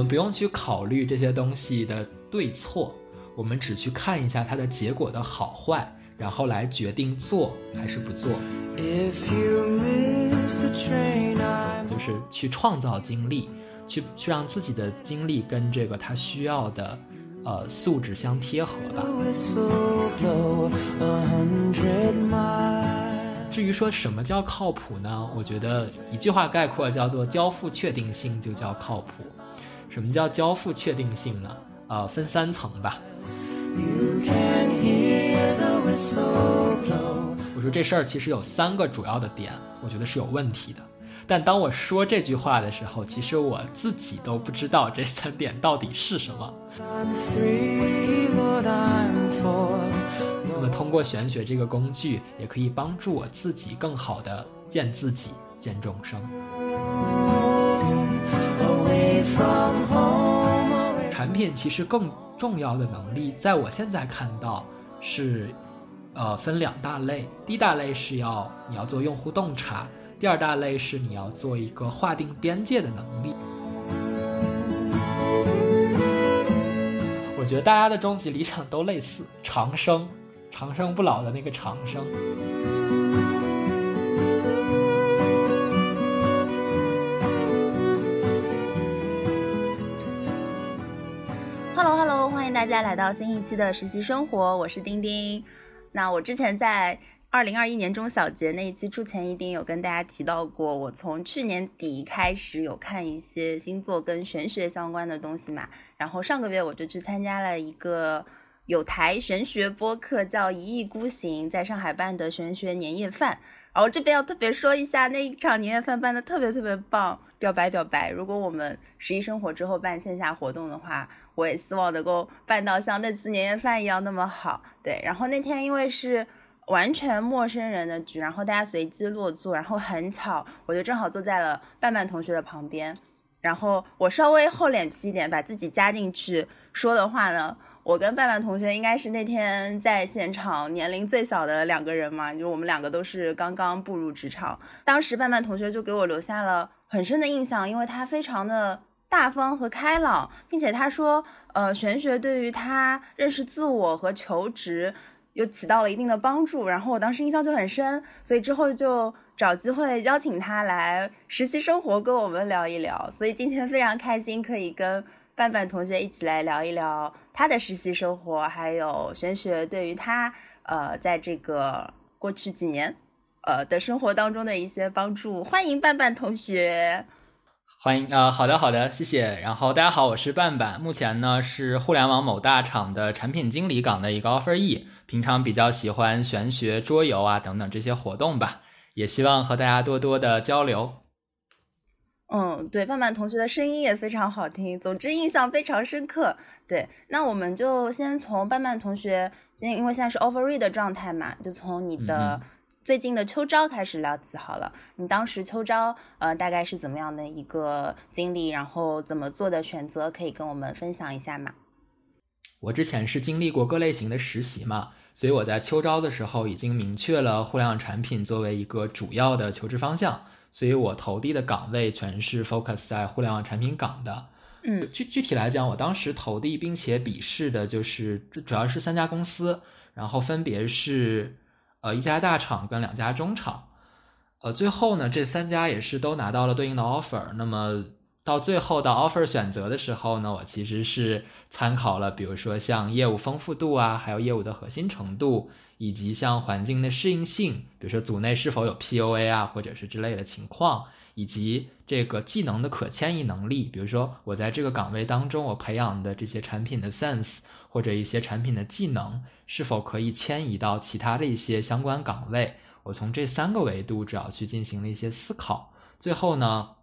们不用去考虑这些东西的对错，我们只去看一下它的结果的好坏，然后来决定做还是不做。就是去创造经历，去去让自己的经历跟这个他需要的，呃，素质相贴合吧。至于说什么叫靠谱呢？我觉得一句话概括叫做交付确定性就叫靠谱。什么叫交付确定性呢？呃，分三层吧。我说这事儿其实有三个主要的点，我觉得是有问题的。但当我说这句话的时候，其实我自己都不知道这三点到底是什么。那么通过玄学这个工具，也可以帮助我自己更好的见自己、见众生。产品其实更重要的能力，在我现在看到是。呃，分两大类，第一大类是要你要做用户洞察，第二大类是你要做一个划定边界的能力。我觉得大家的终极理想都类似，长生，长生不老的那个长生。迎大家来到新一期的实习生活，我是丁丁。那我之前在二零二一年中小节那一期出前一定有跟大家提到过，我从去年底开始有看一些星座跟玄学相关的东西嘛。然后上个月我就去参加了一个有台玄学播客叫一意孤行在上海办的玄学年夜饭。然后这边要特别说一下，那一场年夜饭办的特别特别棒，表白表白。如果我们十一生活之后办线下活动的话。我也希望能够办到像那次年夜饭一样那么好，对。然后那天因为是完全陌生人的局，然后大家随机落座，然后很巧，我就正好坐在了半半同学的旁边。然后我稍微厚脸皮一点，把自己加进去说的话呢，我跟半半同学应该是那天在现场年龄最小的两个人嘛，就我们两个都是刚刚步入职场。当时半半同学就给我留下了很深的印象，因为他非常的。大方和开朗，并且他说，呃，玄学对于他认识自我和求职又起到了一定的帮助。然后我当时印象就很深，所以之后就找机会邀请他来实习生活跟我们聊一聊。所以今天非常开心，可以跟范范同学一起来聊一聊他的实习生活，还有玄学对于他，呃，在这个过去几年，呃的生活当中的一些帮助。欢迎半半同学。欢迎啊，好的好的，谢谢。然后大家好，我是半半，目前呢是互联网某大厂的产品经理岗的一个 offer e，平常比较喜欢玄学、桌游啊等等这些活动吧，也希望和大家多多的交流。嗯，对，半半同学的声音也非常好听，总之印象非常深刻。对，那我们就先从半半同学，先因为现在是 offer e 的状态嘛，就从你的。最近的秋招开始聊起好了，你当时秋招呃大概是怎么样的一个经历，然后怎么做的选择，可以跟我们分享一下吗？我之前是经历过各类型的实习嘛，所以我在秋招的时候已经明确了互联网产品作为一个主要的求职方向，所以我投递的岗位全是 focus 在互联网产品岗的。嗯，具具体来讲，我当时投递并且笔试的就是主要是三家公司，然后分别是。呃，一家大厂跟两家中厂，呃，最后呢，这三家也是都拿到了对应的 offer。那么到最后到 offer 选择的时候呢，我其实是参考了，比如说像业务丰富度啊，还有业务的核心程度，以及像环境的适应性，比如说组内是否有 POA 啊，或者是之类的情况，以及这个技能的可迁移能力，比如说我在这个岗位当中，我培养的这些产品的 sense。或者一些产品的技能是否可以迁移到其他的一些相关岗位？我从这三个维度主要去进行了一些思考。最后呢，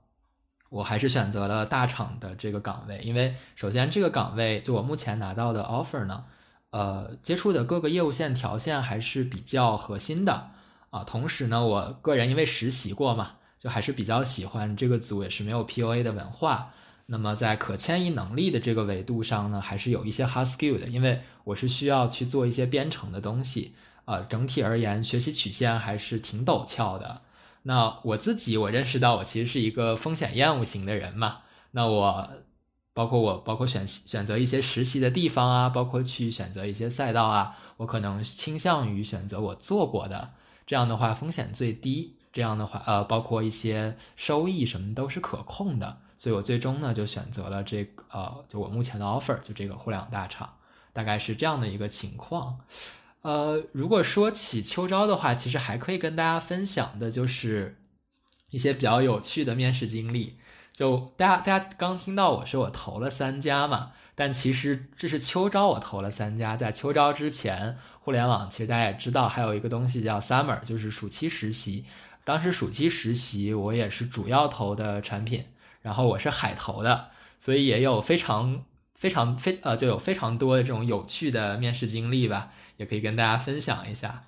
我还是选择了大厂的这个岗位，因为首先这个岗位就我目前拿到的 offer 呢，呃，接触的各个业务线条线还是比较核心的啊。同时呢，我个人因为实习过嘛，就还是比较喜欢这个组，也是没有 POA 的文化。那么在可迁移能力的这个维度上呢，还是有一些 hard skill 的，因为我是需要去做一些编程的东西，啊，整体而言学习曲线还是挺陡峭的。那我自己我认识到我其实是一个风险厌恶型的人嘛，那我包括我包括选选择一些实习的地方啊，包括去选择一些赛道啊，我可能倾向于选择我做过的，这样的话风险最低，这样的话呃，包括一些收益什么都是可控的，所以我最终呢就选择了这个呃，就我目前的 offer 就这个互联网大厂，大概是这样的一个情况。呃，如果说起秋招的话，其实还可以跟大家分享的就是一些比较有趣的面试经历。就大家，大家刚听到我说我投了三家嘛，但其实这是秋招我投了三家。在秋招之前，互联网其实大家也知道还有一个东西叫 summer，就是暑期实习。当时暑期实习我也是主要投的产品，然后我是海投的，所以也有非常非常非呃就有非常多的这种有趣的面试经历吧，也可以跟大家分享一下。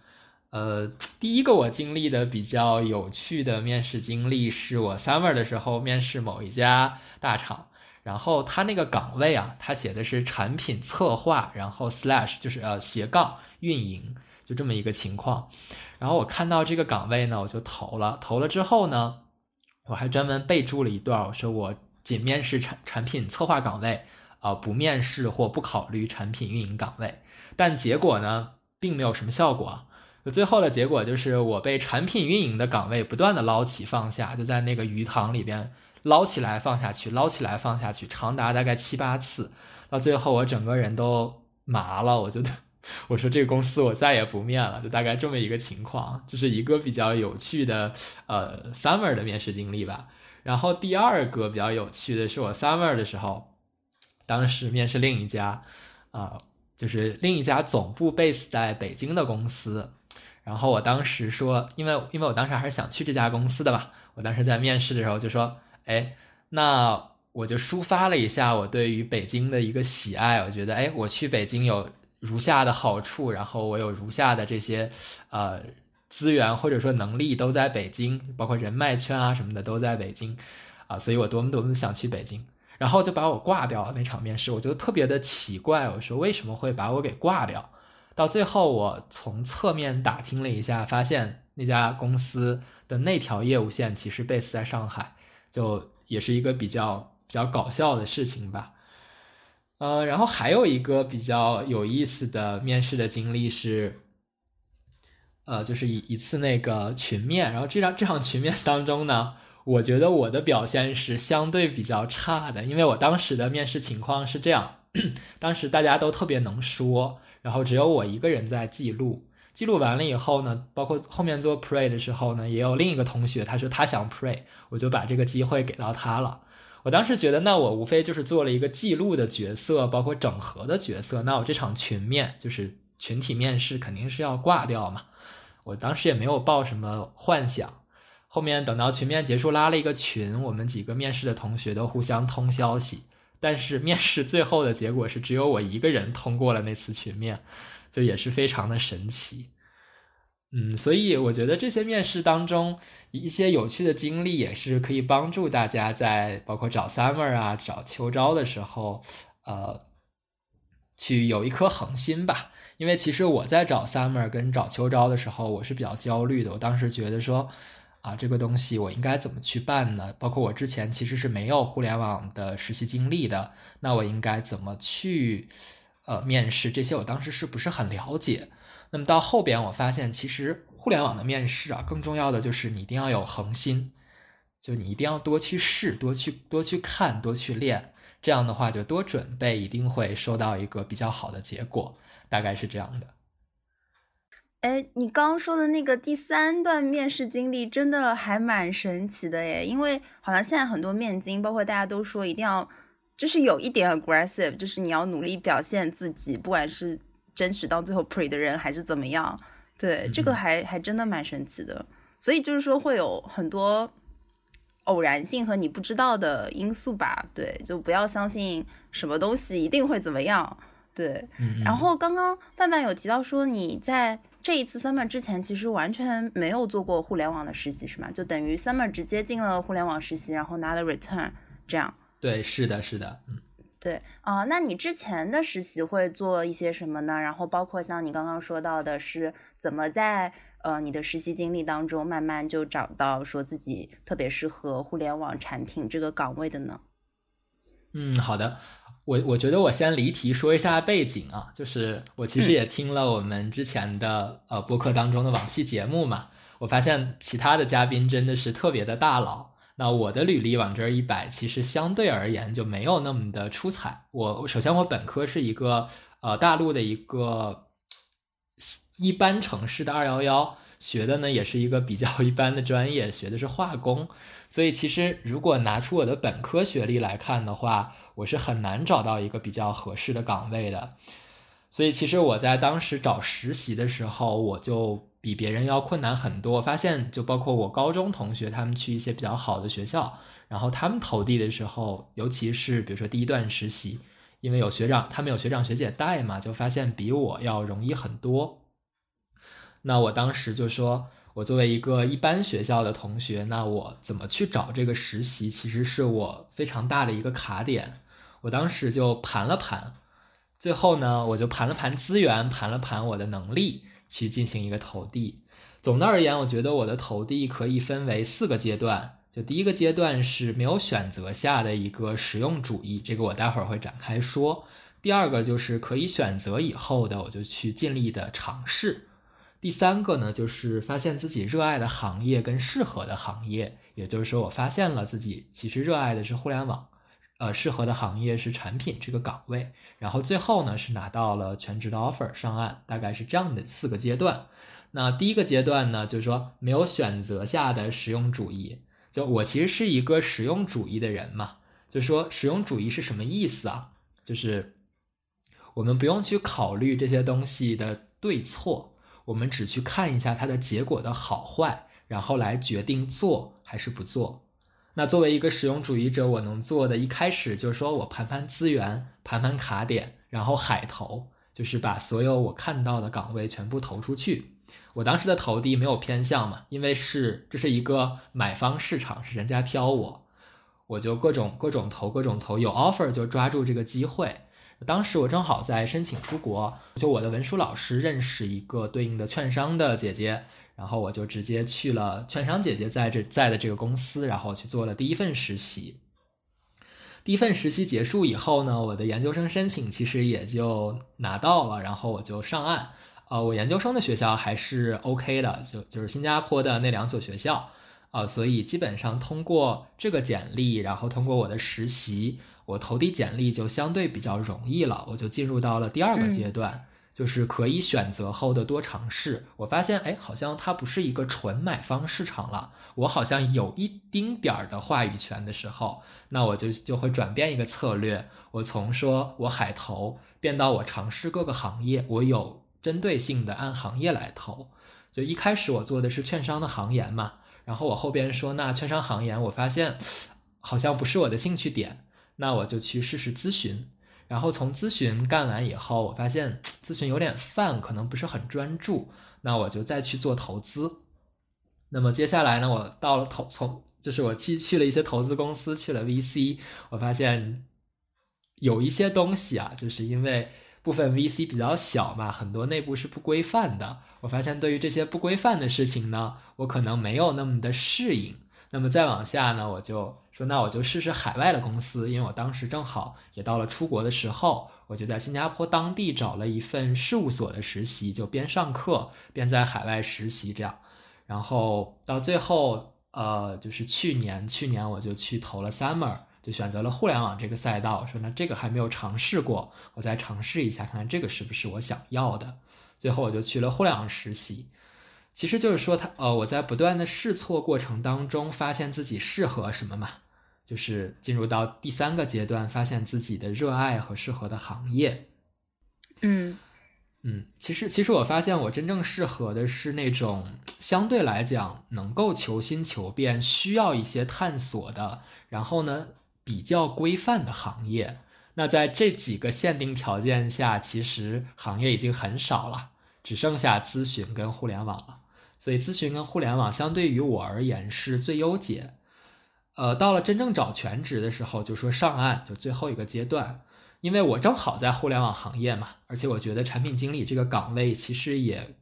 呃，第一个我经历的比较有趣的面试经历，是我 summer 的时候面试某一家大厂，然后他那个岗位啊，他写的是产品策划，然后 slash 就是呃斜杠运营，就这么一个情况。然后我看到这个岗位呢，我就投了。投了之后呢，我还专门备注了一段，我说我仅面试产产品策划岗位，啊，不面试或不考虑产品运营岗位。但结果呢，并没有什么效果。最后的结果就是我被产品运营的岗位不断的捞起放下，就在那个鱼塘里边捞起来放下去，捞起来放下去，长达大概七八次，到最后我整个人都麻了，我觉得我说这个公司我再也不面了，就大概这么一个情况，这是一个比较有趣的呃 summer 的面试经历吧。然后第二个比较有趣的是我 summer 的时候，当时面试另一家啊，就是另一家总部 base 在北京的公司。然后我当时说，因为因为我当时还是想去这家公司的吧，我当时在面试的时候就说，哎，那我就抒发了一下我对于北京的一个喜爱，我觉得，哎，我去北京有如下的好处，然后我有如下的这些，呃，资源或者说能力都在北京，包括人脉圈啊什么的都在北京，啊，所以我多么多么想去北京，然后就把我挂掉了那场面试，我觉得特别的奇怪，我说为什么会把我给挂掉？到最后，我从侧面打听了一下，发现那家公司的那条业务线其实 base 在上海，就也是一个比较比较搞笑的事情吧。呃，然后还有一个比较有意思的面试的经历是，呃，就是一一次那个群面，然后这场这场群面 当中呢，我觉得我的表现是相对比较差的，因为我当时的面试情况是这样，当时大家都特别能说。然后只有我一个人在记录，记录完了以后呢，包括后面做 pray 的时候呢，也有另一个同学，他说他想 pray，我就把这个机会给到他了。我当时觉得，那我无非就是做了一个记录的角色，包括整合的角色，那我这场群面就是群体面试，肯定是要挂掉嘛。我当时也没有抱什么幻想。后面等到群面结束，拉了一个群，我们几个面试的同学都互相通消息。但是面试最后的结果是只有我一个人通过了那次群面，就也是非常的神奇。嗯，所以我觉得这些面试当中一些有趣的经历也是可以帮助大家在包括找 summer 啊、找秋招的时候，呃，去有一颗恒心吧。因为其实我在找 summer 跟找秋招的时候，我是比较焦虑的。我当时觉得说。啊，这个东西我应该怎么去办呢？包括我之前其实是没有互联网的实习经历的，那我应该怎么去呃面试？这些我当时是不是很了解？那么到后边我发现，其实互联网的面试啊，更重要的就是你一定要有恒心，就你一定要多去试，多去多去看，多去练，这样的话就多准备，一定会收到一个比较好的结果，大概是这样的。哎，你刚刚说的那个第三段面试经历，真的还蛮神奇的耶！因为好像现在很多面经，包括大家都说一定要，就是有一点 aggressive，就是你要努力表现自己，不管是争取到最后 pre 的人还是怎么样。对，这个还还真的蛮神奇的。所以就是说会有很多偶然性和你不知道的因素吧？对，就不要相信什么东西一定会怎么样。对，然后刚刚范范有提到说你在。这一次 summer 之前其实完全没有做过互联网的实习，是吗？就等于 summer 直接进了互联网实习，然后拿了 return，这样。对，是的，是的，嗯，对啊。那你之前的实习会做一些什么呢？然后包括像你刚刚说到的是怎么在呃你的实习经历当中慢慢就找到说自己特别适合互联网产品这个岗位的呢？嗯，好的。我我觉得我先离题说一下背景啊，就是我其实也听了我们之前的呃播客当中的往期节目嘛，我发现其他的嘉宾真的是特别的大佬。那我的履历往这儿一摆，其实相对而言就没有那么的出彩。我首先我本科是一个呃大陆的一个一般城市的二幺幺，学的呢也是一个比较一般的专业，学的是化工。所以其实如果拿出我的本科学历来看的话，我是很难找到一个比较合适的岗位的。所以其实我在当时找实习的时候，我就。比别人要困难很多。发现就包括我高中同学，他们去一些比较好的学校，然后他们投递的时候，尤其是比如说第一段实习，因为有学长，他们有学长学姐带嘛，就发现比我要容易很多。那我当时就说，我作为一个一般学校的同学，那我怎么去找这个实习，其实是我非常大的一个卡点。我当时就盘了盘，最后呢，我就盘了盘资源，盘了盘我的能力。去进行一个投递。总的而言，我觉得我的投递可以分为四个阶段。就第一个阶段是没有选择下的一个实用主义，这个我待会儿会展开说。第二个就是可以选择以后的，我就去尽力的尝试。第三个呢，就是发现自己热爱的行业跟适合的行业，也就是说，我发现了自己其实热爱的是互联网。呃，适合的行业是产品这个岗位，然后最后呢是拿到了全职的 offer 上岸，大概是这样的四个阶段。那第一个阶段呢，就是说没有选择下的实用主义。就我其实是一个实用主义的人嘛，就说实用主义是什么意思啊？就是我们不用去考虑这些东西的对错，我们只去看一下它的结果的好坏，然后来决定做还是不做。那作为一个实用主义者，我能做的一开始就是说我盘盘资源，盘盘卡点，然后海投，就是把所有我看到的岗位全部投出去。我当时的投递没有偏向嘛，因为是这是一个买方市场，是人家挑我，我就各种各种投，各种投，有 offer 就抓住这个机会。当时我正好在申请出国，就我的文书老师认识一个对应的券商的姐姐。然后我就直接去了券商姐姐在这在的这个公司，然后去做了第一份实习。第一份实习结束以后呢，我的研究生申请其实也就拿到了，然后我就上岸。呃，我研究生的学校还是 OK 的，就就是新加坡的那两所学校。呃，所以基本上通过这个简历，然后通过我的实习，我投递简历就相对比较容易了，我就进入到了第二个阶段。就是可以选择后的多尝试，我发现，哎，好像它不是一个纯买方市场了，我好像有一丁点儿的话语权的时候，那我就就会转变一个策略，我从说我海投变到我尝试各个行业，我有针对性的按行业来投。就一开始我做的是券商的行研嘛，然后我后边说，那券商行研我发现好像不是我的兴趣点，那我就去试试咨询。然后从咨询干完以后，我发现咨询有点泛，可能不是很专注，那我就再去做投资。那么接下来呢，我到了投从就是我去去了一些投资公司，去了 VC，我发现有一些东西啊，就是因为部分 VC 比较小嘛，很多内部是不规范的。我发现对于这些不规范的事情呢，我可能没有那么的适应。那么再往下呢，我就说，那我就试试海外的公司，因为我当时正好也到了出国的时候，我就在新加坡当地找了一份事务所的实习，就边上课边在海外实习这样。然后到最后，呃，就是去年，去年我就去投了 Summer，就选择了互联网这个赛道，说那这个还没有尝试过，我再尝试一下，看看这个是不是我想要的。最后我就去了互联网实习。其实就是说，他呃，我在不断的试错过程当中，发现自己适合什么嘛，就是进入到第三个阶段，发现自己的热爱和适合的行业。嗯嗯，其实其实我发现我真正适合的是那种相对来讲能够求新求变、需要一些探索的，然后呢比较规范的行业。那在这几个限定条件下，其实行业已经很少了，只剩下咨询跟互联网了。所以咨询跟互联网相对于我而言是最优解，呃，到了真正找全职的时候，就说上岸就最后一个阶段，因为我正好在互联网行业嘛，而且我觉得产品经理这个岗位其实也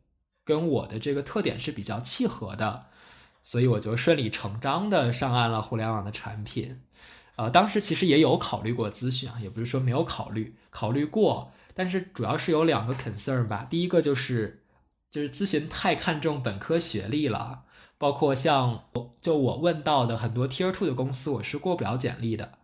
跟我的这个特点是比较契合的，所以我就顺理成章的上岸了互联网的产品，呃，当时其实也有考虑过咨询啊，也不是说没有考虑，考虑过，但是主要是有两个 concern 吧。第一个就是就是咨询太看重本科学历了，包括像我就我问到的很多 Tier Two 的公司，我是过不了简历的。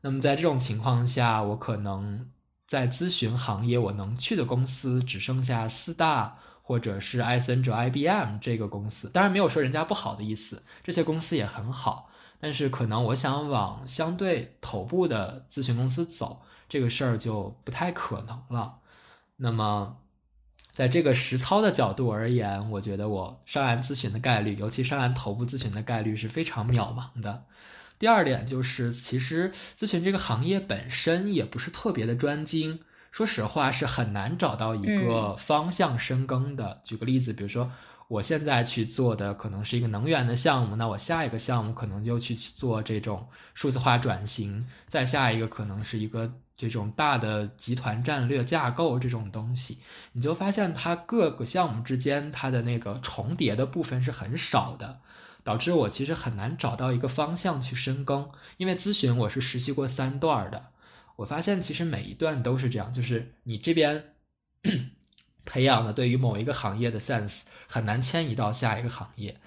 那么在这种情况下，我可能在咨询行业我能去的公司只剩下四大。或者是艾森哲、IBM 这个公司，当然没有说人家不好的意思，这些公司也很好。但是可能我想往相对头部的咨询公司走，这个事儿就不太可能了。那么，在这个实操的角度而言，我觉得我上岸咨询的概率，尤其上岸头部咨询的概率是非常渺茫的。第二点就是，其实咨询这个行业本身也不是特别的专精。说实话是很难找到一个方向深耕的。举个例子，比如说我现在去做的可能是一个能源的项目，那我下一个项目可能就去做这种数字化转型，再下一个可能是一个这种大的集团战略架构这种东西，你就发现它各个项目之间它的那个重叠的部分是很少的，导致我其实很难找到一个方向去深耕。因为咨询我是实习过三段的。我发现其实每一段都是这样，就是你这边 培养的对于某一个行业的 sense 很难迁移到下一个行业。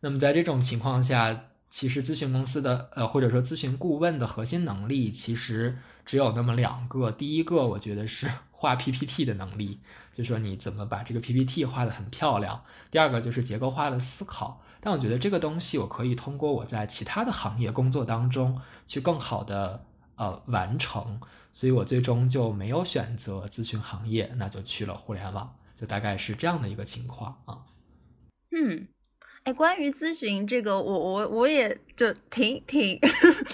那么在这种情况下，其实咨询公司的呃或者说咨询顾问的核心能力其实只有那么两个。第一个我觉得是 画 PPT 的能力，就是说你怎么把这个 PPT 画得很漂亮。第二个就是结构化的思考。但我觉得这个东西我可以通过我在其他的行业工作当中去更好的。呃，完成，所以我最终就没有选择咨询行业，那就去了互联网，就大概是这样的一个情况啊。嗯，哎，关于咨询这个，我我我也就挺挺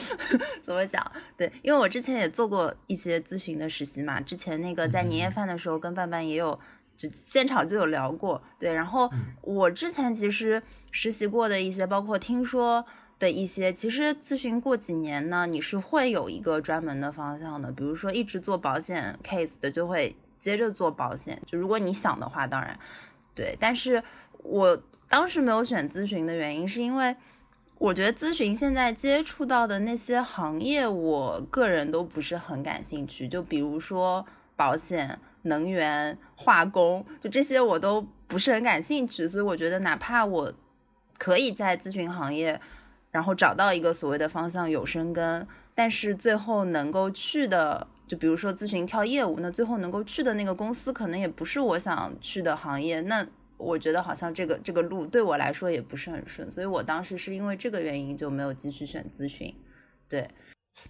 怎么讲？对，因为我之前也做过一些咨询的实习嘛，之前那个在年夜饭的时候跟范范也有就现场就有聊过，对，然后我之前其实实习过的一些，包括听说。的一些，其实咨询过几年呢，你是会有一个专门的方向的。比如说，一直做保险 case 的，就会接着做保险。就如果你想的话，当然，对。但是我当时没有选咨询的原因，是因为我觉得咨询现在接触到的那些行业，我个人都不是很感兴趣。就比如说保险、能源、化工，就这些我都不是很感兴趣。所以我觉得，哪怕我可以在咨询行业。然后找到一个所谓的方向有生根，但是最后能够去的，就比如说咨询跳业务，那最后能够去的那个公司可能也不是我想去的行业，那我觉得好像这个这个路对我来说也不是很顺，所以我当时是因为这个原因就没有继续选咨询。对，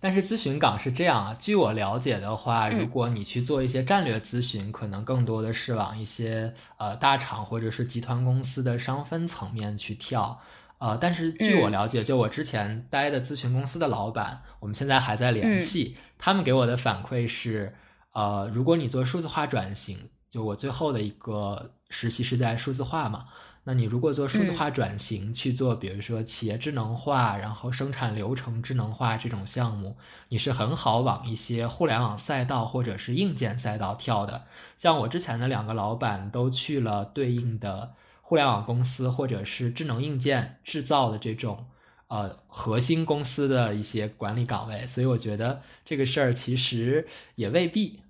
但是咨询岗是这样啊，据我了解的话，如果你去做一些战略咨询，可能更多的是往一些呃大厂或者是集团公司的商分层面去跳。呃，但是据我了解，就我之前待的咨询公司的老板，我们现在还在联系。他们给我的反馈是，呃，如果你做数字化转型，就我最后的一个实习是在数字化嘛，那你如果做数字化转型，去做比如说企业智能化，然后生产流程智能化这种项目，你是很好往一些互联网赛道或者是硬件赛道跳的。像我之前的两个老板都去了对应的。互联网公司或者是智能硬件制造的这种呃核心公司的一些管理岗位，所以我觉得这个事儿其实也未必。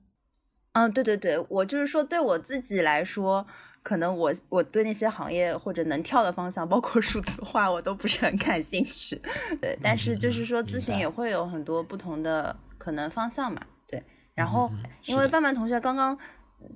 嗯，对对对，我就是说对我自己来说，可能我我对那些行业或者能跳的方向，包括数字化，我都不是很感兴趣。对，但是就是说咨询也会有很多不同的可能方向嘛。对，然后因为半半同学刚刚。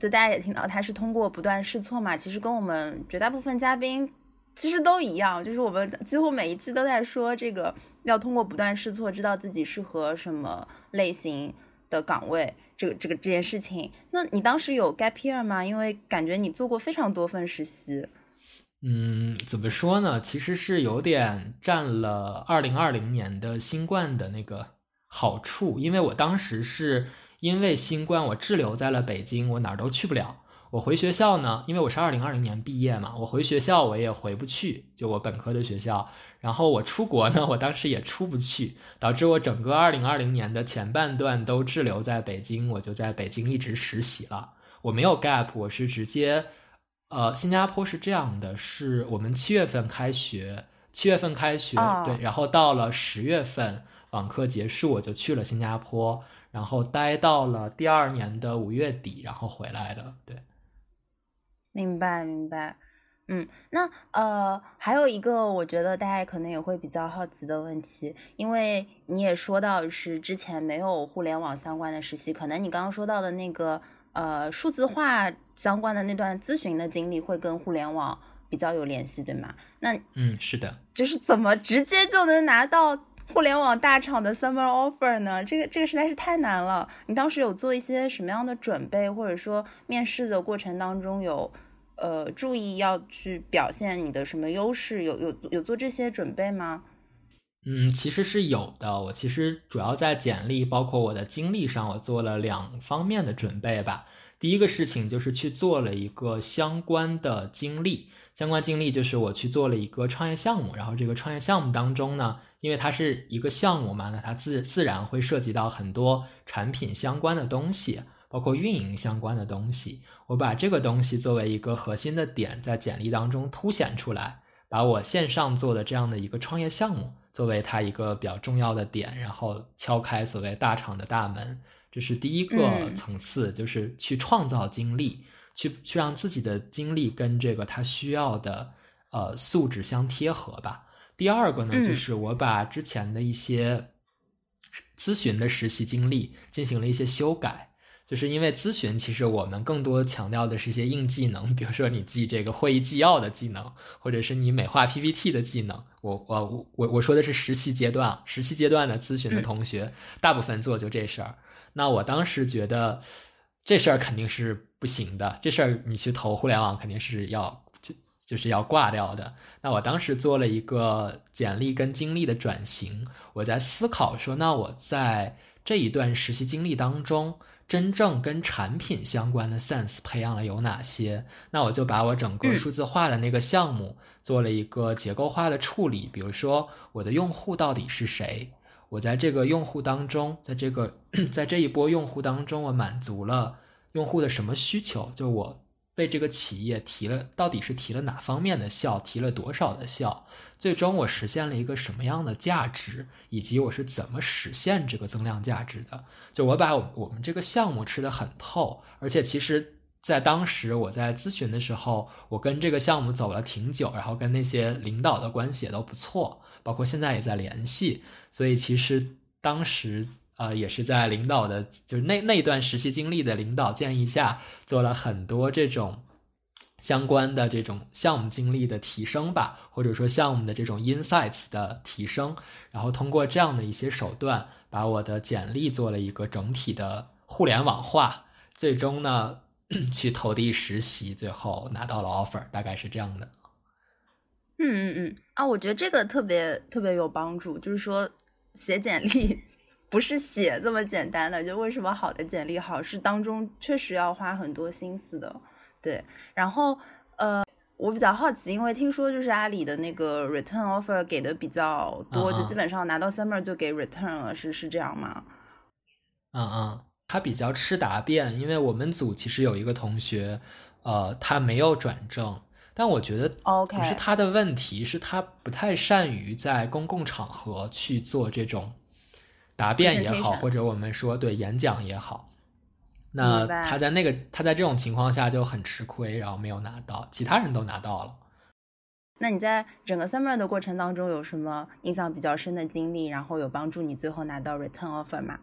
就大家也听到，他是通过不断试错嘛，其实跟我们绝大部分嘉宾其实都一样，就是我们几乎每一期都在说这个要通过不断试错，知道自己适合什么类型的岗位，这个这个这件事情。那你当时有 gap year 吗？因为感觉你做过非常多份实习。嗯，怎么说呢？其实是有点占了二零二零年的新冠的那个好处，因为我当时是。因为新冠，我滞留在了北京，我哪儿都去不了。我回学校呢，因为我是二零二零年毕业嘛，我回学校我也回不去，就我本科的学校。然后我出国呢，我当时也出不去，导致我整个二零二零年的前半段都滞留在北京，我就在北京一直实习了。我没有 gap，我是直接，呃，新加坡是这样的，是我们七月份开学七月份开学，对，然后到了十月份网课结束，我就去了新加坡，然后待到了第二年的五月底，然后回来的。对，明白明白。嗯，那呃，还有一个我觉得大家可能也会比较好奇的问题，因为你也说到是之前没有互联网相关的实习，可能你刚刚说到的那个呃数字化相关的那段咨询的经历会跟互联网比较有联系，对吗？那嗯，是的，就是怎么直接就能拿到互联网大厂的 summer offer 呢？这个这个实在是太难了。你当时有做一些什么样的准备，或者说面试的过程当中有？呃，注意要去表现你的什么优势？有有有做这些准备吗？嗯，其实是有的。我其实主要在简历，包括我的经历上，我做了两方面的准备吧。第一个事情就是去做了一个相关的经历，相关经历就是我去做了一个创业项目。然后这个创业项目当中呢，因为它是一个项目嘛，那它自自然会涉及到很多产品相关的东西。包括运营相关的东西，我把这个东西作为一个核心的点，在简历当中凸显出来，把我线上做的这样的一个创业项目作为它一个比较重要的点，然后敲开所谓大厂的大门，这是第一个层次，就是去创造经历，去去让自己的经历跟这个他需要的呃素质相贴合吧。第二个呢，就是我把之前的一些咨询的实习经历进行了一些修改。就是因为咨询，其实我们更多强调的是一些硬技能，比如说你记这个会议纪要的技能，或者是你美化 PPT 的技能。我我我我说的是实习阶段，实习阶段的咨询的同学，大部分做就这事儿。那我当时觉得这事儿肯定是不行的，这事儿你去投互联网肯定是要就就是要挂掉的。那我当时做了一个简历跟经历的转型，我在思考说，那我在这一段实习经历当中。真正跟产品相关的 sense 培养了有哪些？那我就把我整个数字化的那个项目做了一个结构化的处理。比如说，我的用户到底是谁？我在这个用户当中，在这个 在这一波用户当中，我满足了用户的什么需求？就我。为这个企业提了，到底是提了哪方面的效，提了多少的效？最终我实现了一个什么样的价值，以及我是怎么实现这个增量价值的？就我把我我们这个项目吃得很透，而且其实，在当时我在咨询的时候，我跟这个项目走了挺久，然后跟那些领导的关系也都不错，包括现在也在联系，所以其实当时。呃，也是在领导的，就是那那段实习经历的领导建议下，做了很多这种相关的这种项目经历的提升吧，或者说项目的这种 insights 的提升，然后通过这样的一些手段，把我的简历做了一个整体的互联网化，最终呢去投递实习，最后拿到了 offer，大概是这样的。嗯嗯嗯，啊，我觉得这个特别特别有帮助，就是说写简历。不是写这么简单的，就为什么好的简历好是当中确实要花很多心思的，对。然后呃，我比较好奇，因为听说就是阿里的那个 return offer 给的比较多，就基本上拿到 summer 就给 return 了，是是这样吗？嗯嗯，他比较吃答辩，因为我们组其实有一个同学，呃，他没有转正，但我觉得 OK 不是他的问题，是他不太善于在公共场合去做这种。答辩也好，或者我们说对演讲也好，那他在那个他在这种情况下就很吃亏，然后没有拿到，其他人都拿到了。那你在整个 summer 的过程当中有什么印象比较深的经历，然后有帮助你最后拿到 return offer 吗？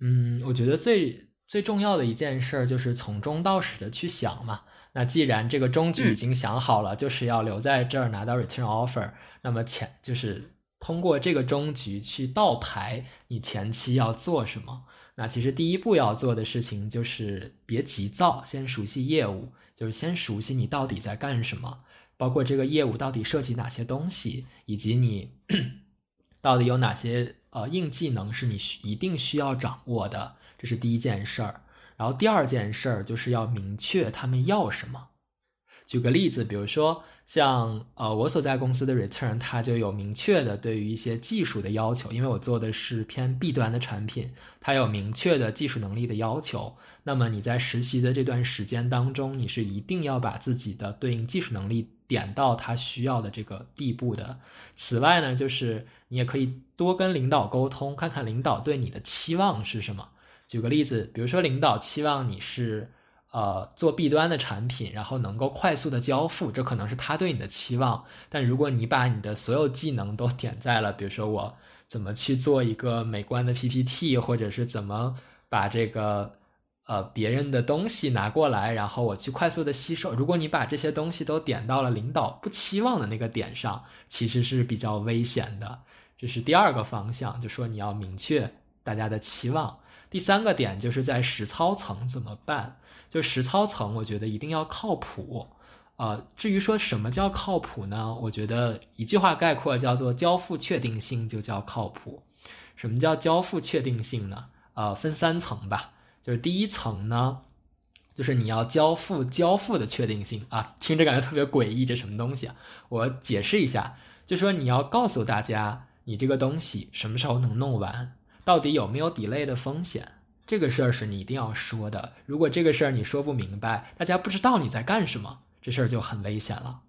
嗯，我觉得最最重要的一件事就是从中到始的去想嘛。那既然这个终局已经想好了，就是要留在这儿拿到 return offer，那么前就是。通过这个终局去倒排你前期要做什么。那其实第一步要做的事情就是别急躁，先熟悉业务，就是先熟悉你到底在干什么，包括这个业务到底涉及哪些东西，以及你 到底有哪些呃硬技能是你需一定需要掌握的，这是第一件事儿。然后第二件事儿就是要明确他们要什么。举个例子，比如说像呃我所在公司的 return，它就有明确的对于一些技术的要求，因为我做的是偏 B 端的产品，它有明确的技术能力的要求。那么你在实习的这段时间当中，你是一定要把自己的对应技术能力点到他需要的这个地步的。此外呢，就是你也可以多跟领导沟通，看看领导对你的期望是什么。举个例子，比如说领导期望你是呃做 B 端的产品，然后能够快速的交付，这可能是他对你的期望。但如果你把你的所有技能都点在了，比如说我怎么去做一个美观的 PPT，或者是怎么把这个呃别人的东西拿过来，然后我去快速的吸收。如果你把这些东西都点到了领导不期望的那个点上，其实是比较危险的。这是第二个方向，就说你要明确大家的期望。第三个点就是在实操层怎么办？就实操层，我觉得一定要靠谱。呃，至于说什么叫靠谱呢？我觉得一句话概括叫做交付确定性就叫靠谱。什么叫交付确定性呢？呃，分三层吧。就是第一层呢，就是你要交付交付的确定性啊，听着感觉特别诡异，这什么东西啊？我解释一下，就说你要告诉大家，你这个东西什么时候能弄完。到底有没有 delay 的风险？这个事儿是你一定要说的。如果这个事儿你说不明白，大家不知道你在干什么，这事儿就很危险了。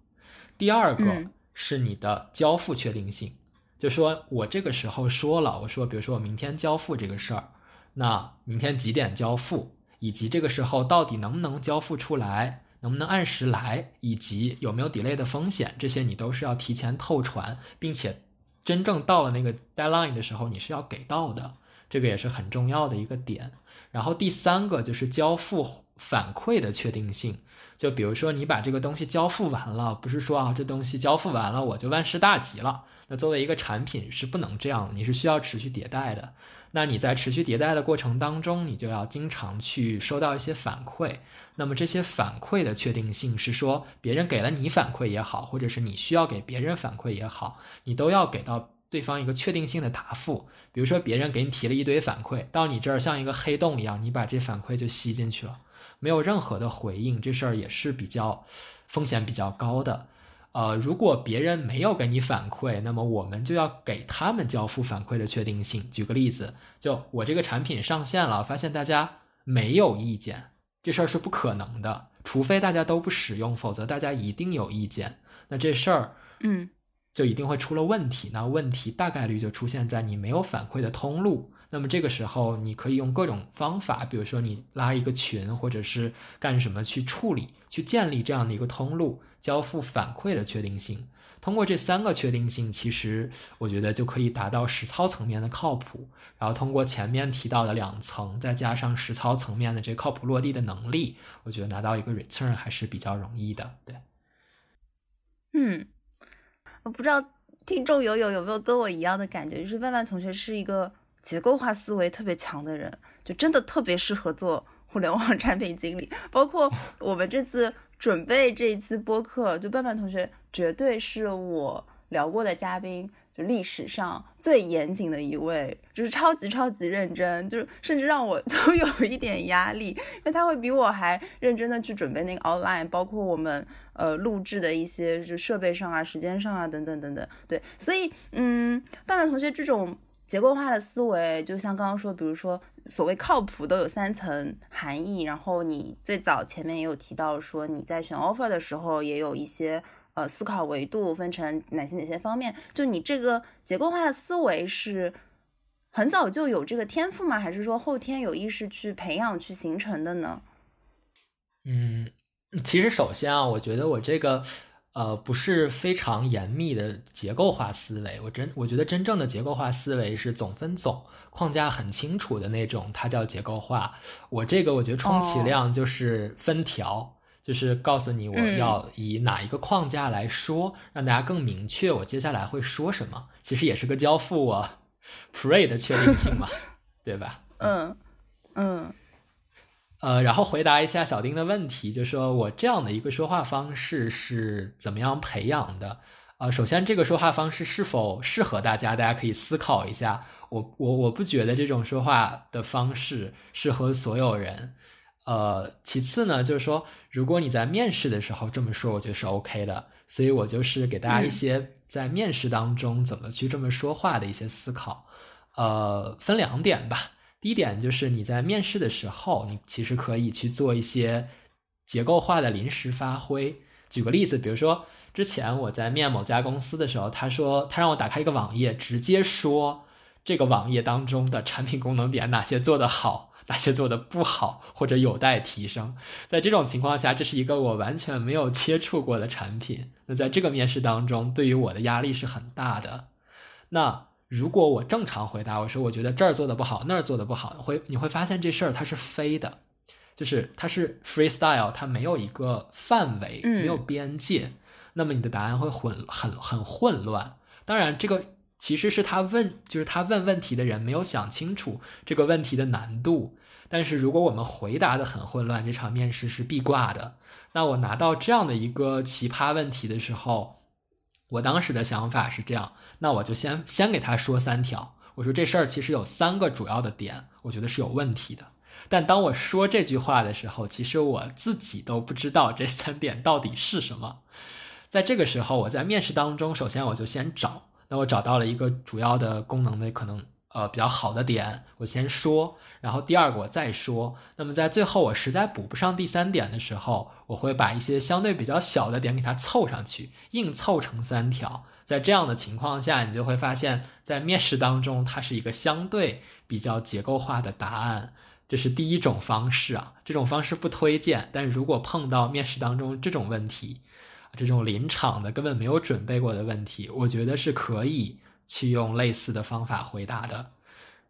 第二个是你的交付确定性，就说我这个时候说了，我说，比如说我明天交付这个事儿，那明天几点交付，以及这个时候到底能不能交付出来，能不能按时来，以及有没有 delay 的风险，这些你都是要提前透传，并且。真正到了那个 deadline 的时候，你是要给到的，这个也是很重要的一个点。然后第三个就是交付反馈的确定性，就比如说你把这个东西交付完了，不是说啊这东西交付完了我就万事大吉了。那作为一个产品是不能这样，你是需要持续迭代的。那你在持续迭代的过程当中，你就要经常去收到一些反馈。那么这些反馈的确定性是说，别人给了你反馈也好，或者是你需要给别人反馈也好，你都要给到对方一个确定性的答复。比如说别人给你提了一堆反馈，到你这儿像一个黑洞一样，你把这反馈就吸进去了，没有任何的回应，这事儿也是比较风险比较高的。呃，如果别人没有给你反馈，那么我们就要给他们交付反馈的确定性。举个例子，就我这个产品上线了，发现大家没有意见，这事儿是不可能的，除非大家都不使用，否则大家一定有意见。那这事儿，嗯，就一定会出了问题。那问题大概率就出现在你没有反馈的通路。那么这个时候，你可以用各种方法，比如说你拉一个群，或者是干什么去处理、去建立这样的一个通路，交付反馈的确定性。通过这三个确定性，其实我觉得就可以达到实操层面的靠谱。然后通过前面提到的两层，再加上实操层面的这靠谱落地的能力，我觉得拿到一个 return 还是比较容易的。对，嗯，我不知道听众友友有没有跟我一样的感觉，就是万万同学是一个。结构化思维特别强的人，就真的特别适合做互联网 产品经理。包括我们这次准备这一次播客，就半半同学绝对是我聊过的嘉宾，就历史上最严谨的一位，就是超级超级认真，就是甚至让我 都有一点压力，因为他会比我还认真的去准备那个 outline，包括我们呃录制的一些就设备上啊、时间上啊等等等等。对，所以嗯，半半同学这种。结构化的思维，就像刚刚说，比如说所谓靠谱都有三层含义。然后你最早前面也有提到说，你在选 offer 的时候也有一些呃思考维度，分成哪些哪些方面。就你这个结构化的思维是很早就有这个天赋吗？还是说后天有意识去培养去形成的呢？嗯，其实首先啊，我觉得我这个。呃，不是非常严密的结构化思维。我真我觉得真正的结构化思维是总分总，框架很清楚的那种，它叫结构化。我这个我觉得充其量就是分条，就是告诉你我要以哪一个框架来说，让大家更明确我接下来会说什么。其实也是个交付 我 pray 的确定性嘛，对吧？嗯嗯。呃，然后回答一下小丁的问题，就说我这样的一个说话方式是怎么样培养的？呃，首先这个说话方式是否适合大家，大家可以思考一下。我我我不觉得这种说话的方式适合所有人。呃，其次呢，就是说如果你在面试的时候这么说，我觉得是 OK 的。所以我就是给大家一些在面试当中怎么去这么说话的一些思考。呃，分两点吧。第一点就是你在面试的时候，你其实可以去做一些结构化的临时发挥。举个例子，比如说之前我在面某家公司的时候，他说他让我打开一个网页，直接说这个网页当中的产品功能点哪些做得好，哪些做得不好，或者有待提升。在这种情况下，这是一个我完全没有接触过的产品，那在这个面试当中，对于我的压力是很大的。那如果我正常回答，我说我觉得这儿做的不好，那儿做的不好，会你会发现这事儿它是飞的。就是它是 freestyle，它没有一个范围，没有边界，那么你的答案会混很很混乱。当然，这个其实是他问，就是他问问题的人没有想清楚这个问题的难度。但是如果我们回答的很混乱，这场面试是必挂的。那我拿到这样的一个奇葩问题的时候，我当时的想法是这样，那我就先先给他说三条，我说这事儿其实有三个主要的点，我觉得是有问题的。但当我说这句话的时候，其实我自己都不知道这三点到底是什么。在这个时候，我在面试当中，首先我就先找，那我找到了一个主要的功能的可能呃比较好的点，我先说，然后第二个我再说。那么在最后我实在补不上第三点的时候，我会把一些相对比较小的点给它凑上去，硬凑成三条。在这样的情况下，你就会发现，在面试当中，它是一个相对比较结构化的答案。这是第一种方式啊，这种方式不推荐。但如果碰到面试当中这种问题，这种临场的根本没有准备过的问题，我觉得是可以去用类似的方法回答的。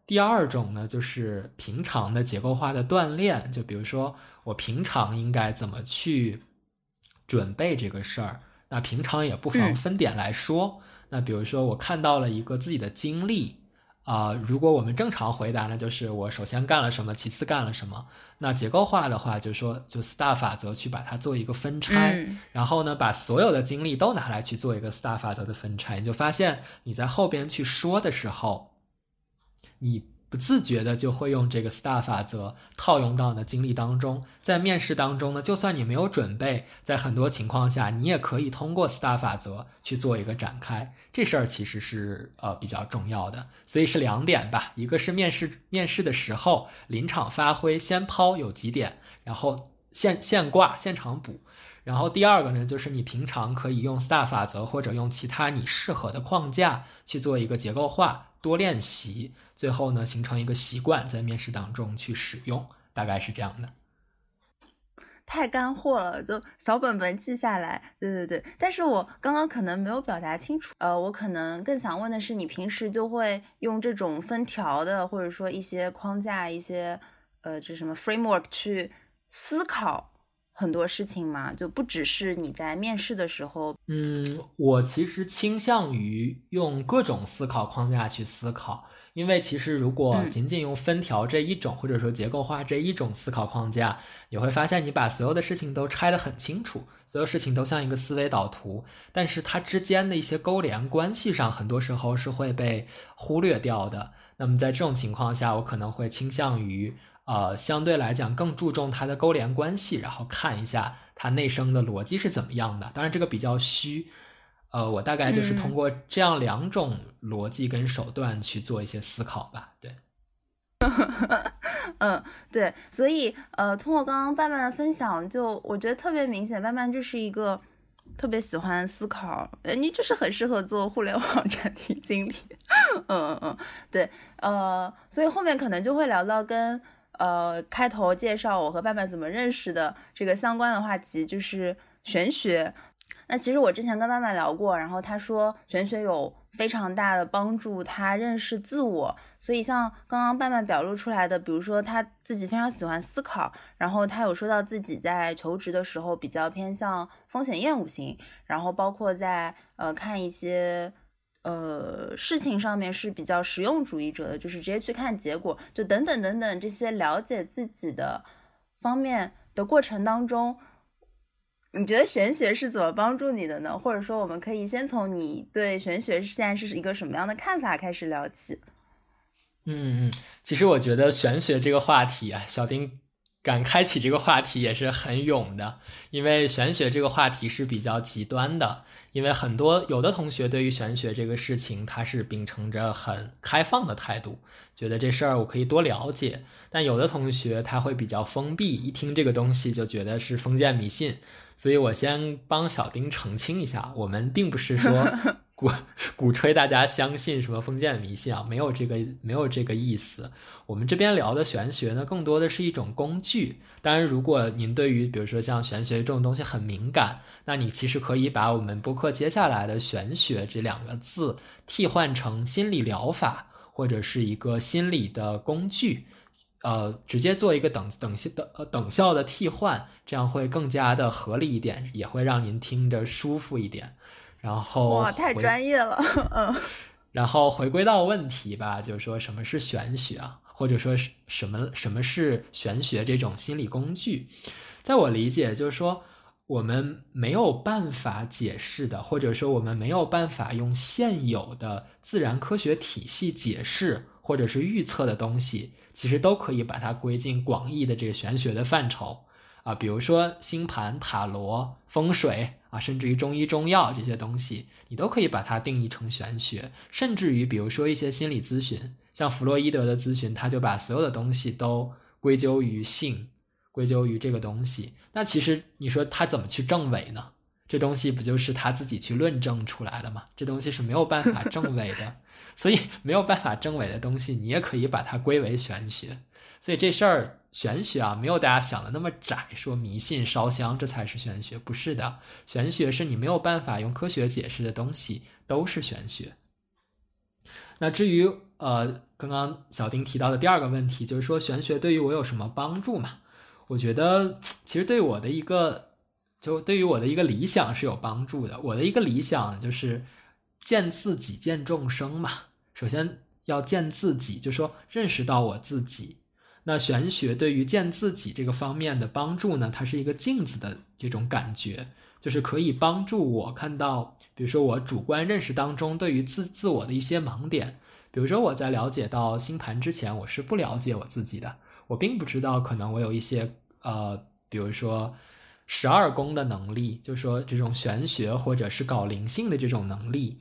第二种呢，就是平常的结构化的锻炼，就比如说我平常应该怎么去准备这个事儿，那平常也不妨分点来说。那比如说我看到了一个自己的经历。啊，如果我们正常回答呢，就是我首先干了什么，其次干了什么。那结构化的话，就是说就 STAR 法则去把它做一个分拆，然后呢，把所有的精力都拿来去做一个 STAR 法则的分拆，你就发现你在后边去说的时候，你。不自觉的就会用这个 STAR 法则套用到你的经历当中，在面试当中呢，就算你没有准备，在很多情况下，你也可以通过 STAR 法则去做一个展开。这事儿其实是呃比较重要的，所以是两点吧，一个是面试面试的时候临场发挥，先抛有几点，然后现现挂现场补。然后第二个呢，就是你平常可以用 STAR 法则或者用其他你适合的框架去做一个结构化，多练习，最后呢形成一个习惯，在面试当中去使用，大概是这样的。太干货了，就小本本记下来。对对对，但是我刚刚可能没有表达清楚。呃，我可能更想问的是，你平时就会用这种分条的，或者说一些框架、一些呃，这什么 framework 去思考？很多事情嘛，就不只是你在面试的时候。嗯，我其实倾向于用各种思考框架去思考，因为其实如果仅仅用分条这一种，或者说结构化这一种思考框架，你会发现你把所有的事情都拆得很清楚，所有事情都像一个思维导图，但是它之间的一些勾连关系上，很多时候是会被忽略掉的。那么在这种情况下，我可能会倾向于。呃，相对来讲更注重它的勾连关系，然后看一下它内生的逻辑是怎么样的。当然，这个比较虚。呃，我大概就是通过这样两种逻辑跟手段去做一些思考吧。对，嗯，对。所以，呃，通过刚刚伴伴的分享，就我觉得特别明显，伴伴就是一个特别喜欢思考，你就是很适合做互联网产品经理。嗯嗯嗯，对。呃，所以后面可能就会聊到跟。呃，开头介绍我和伴伴怎么认识的这个相关的话题就是玄学。那其实我之前跟伴伴聊过，然后他说玄学有非常大的帮助他认识自我。所以像刚刚伴伴表露出来的，比如说他自己非常喜欢思考，然后他有说到自己在求职的时候比较偏向风险厌恶型，然后包括在呃看一些。呃，事情上面是比较实用主义者的，就是直接去看结果，就等等等等这些了解自己的方面的过程当中，你觉得玄学是怎么帮助你的呢？或者说，我们可以先从你对玄学现在是一个什么样的看法开始聊起。嗯嗯，其实我觉得玄学这个话题啊，小丁敢开启这个话题也是很勇的，因为玄学这个话题是比较极端的。因为很多有的同学对于玄学这个事情，他是秉承着很开放的态度，觉得这事儿我可以多了解；但有的同学他会比较封闭，一听这个东西就觉得是封建迷信。所以我先帮小丁澄清一下，我们并不是说。鼓 鼓吹大家相信什么封建迷信啊？没有这个没有这个意思。我们这边聊的玄学呢，更多的是一种工具。当然，如果您对于比如说像玄学这种东西很敏感，那你其实可以把我们播客接下来的“玄学”这两个字替换成心理疗法，或者是一个心理的工具，呃，直接做一个等等等呃等效的替换，这样会更加的合理一点，也会让您听着舒服一点。然后哇，太专业了，嗯。然后回归到问题吧，就是说什么是玄学啊，或者说是什么什么是玄学这种心理工具？在我理解，就是说我们没有办法解释的，或者说我们没有办法用现有的自然科学体系解释或者是预测的东西，其实都可以把它归进广义的这个玄学的范畴啊，比如说星盘、塔罗、风水。啊，甚至于中医中药这些东西，你都可以把它定义成玄学。甚至于，比如说一些心理咨询，像弗洛伊德的咨询，他就把所有的东西都归咎于性，归咎于这个东西。那其实你说他怎么去证伪呢？这东西不就是他自己去论证出来的吗？这东西是没有办法证伪的。所以没有办法证伪的东西，你也可以把它归为玄学。所以这事儿玄学啊，没有大家想的那么窄，说迷信烧香这才是玄学，不是的。玄学是你没有办法用科学解释的东西，都是玄学。那至于呃，刚刚小丁提到的第二个问题，就是说玄学对于我有什么帮助嘛？我觉得其实对我的一个，就对于我的一个理想是有帮助的。我的一个理想就是见自己，见众生嘛。首先要见自己，就说认识到我自己。那玄学对于见自己这个方面的帮助呢？它是一个镜子的这种感觉，就是可以帮助我看到，比如说我主观认识当中对于自自我的一些盲点。比如说我在了解到星盘之前，我是不了解我自己的，我并不知道可能我有一些呃，比如说十二宫的能力，就说这种玄学或者是搞灵性的这种能力，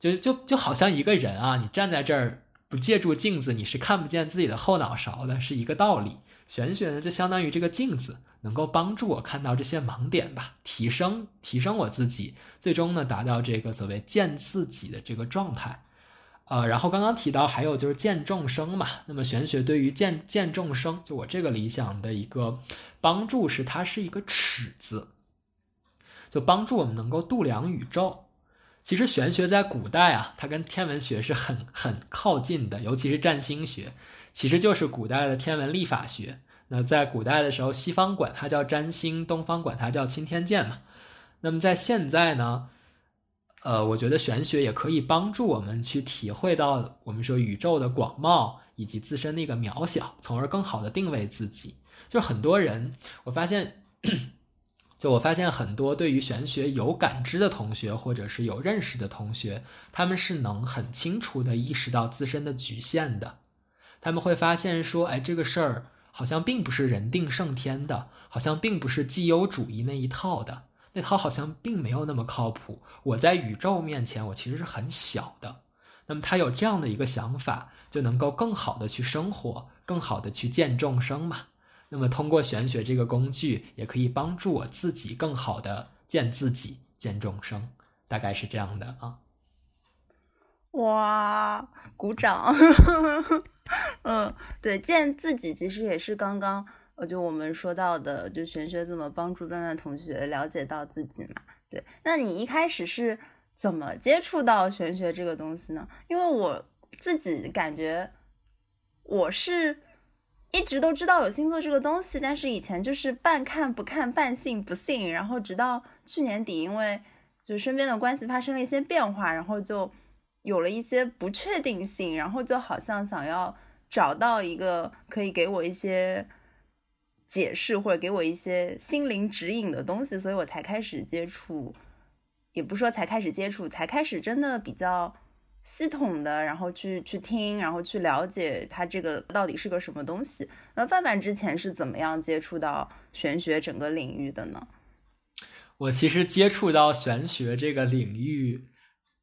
就就就好像一个人啊，你站在这儿。不借助镜子，你是看不见自己的后脑勺的，是一个道理。玄学呢，就相当于这个镜子，能够帮助我看到这些盲点吧，提升提升我自己，最终呢，达到这个所谓见自己的这个状态。呃，然后刚刚提到还有就是见众生嘛，那么玄学对于见见众生，就我这个理想的一个帮助是，它是一个尺子，就帮助我们能够度量宇宙。其实玄学在古代啊，它跟天文学是很很靠近的，尤其是占星学，其实就是古代的天文历法学。那在古代的时候，西方管它叫占星，东方管它叫钦天监嘛。那么在现在呢，呃，我觉得玄学也可以帮助我们去体会到我们说宇宙的广袤以及自身的一个渺小，从而更好的定位自己。就很多人，我发现。就我发现很多对于玄学有感知的同学，或者是有认识的同学，他们是能很清楚的意识到自身的局限的。他们会发现说，哎，这个事儿好像并不是人定胜天的，好像并不是绩优主义那一套的，那套好像并没有那么靠谱。我在宇宙面前，我其实是很小的。那么他有这样的一个想法，就能够更好的去生活，更好的去见众生嘛。那么，通过玄学这个工具，也可以帮助我自己更好的见自己、见众生，大概是这样的啊。哇，鼓掌！嗯，对，见自己其实也是刚刚呃，就我们说到的，就玄学怎么帮助段段同学了解到自己嘛？对，那你一开始是怎么接触到玄学这个东西呢？因为我自己感觉我是。一直都知道有星座这个东西，但是以前就是半看不看，半信不信。然后直到去年底，因为就身边的关系发生了一些变化，然后就有了一些不确定性，然后就好像想要找到一个可以给我一些解释或者给我一些心灵指引的东西，所以我才开始接触，也不说才开始接触，才开始真的比较。系统的，然后去去听，然后去了解它这个到底是个什么东西。那范范之前是怎么样接触到玄学整个领域的呢？我其实接触到玄学这个领域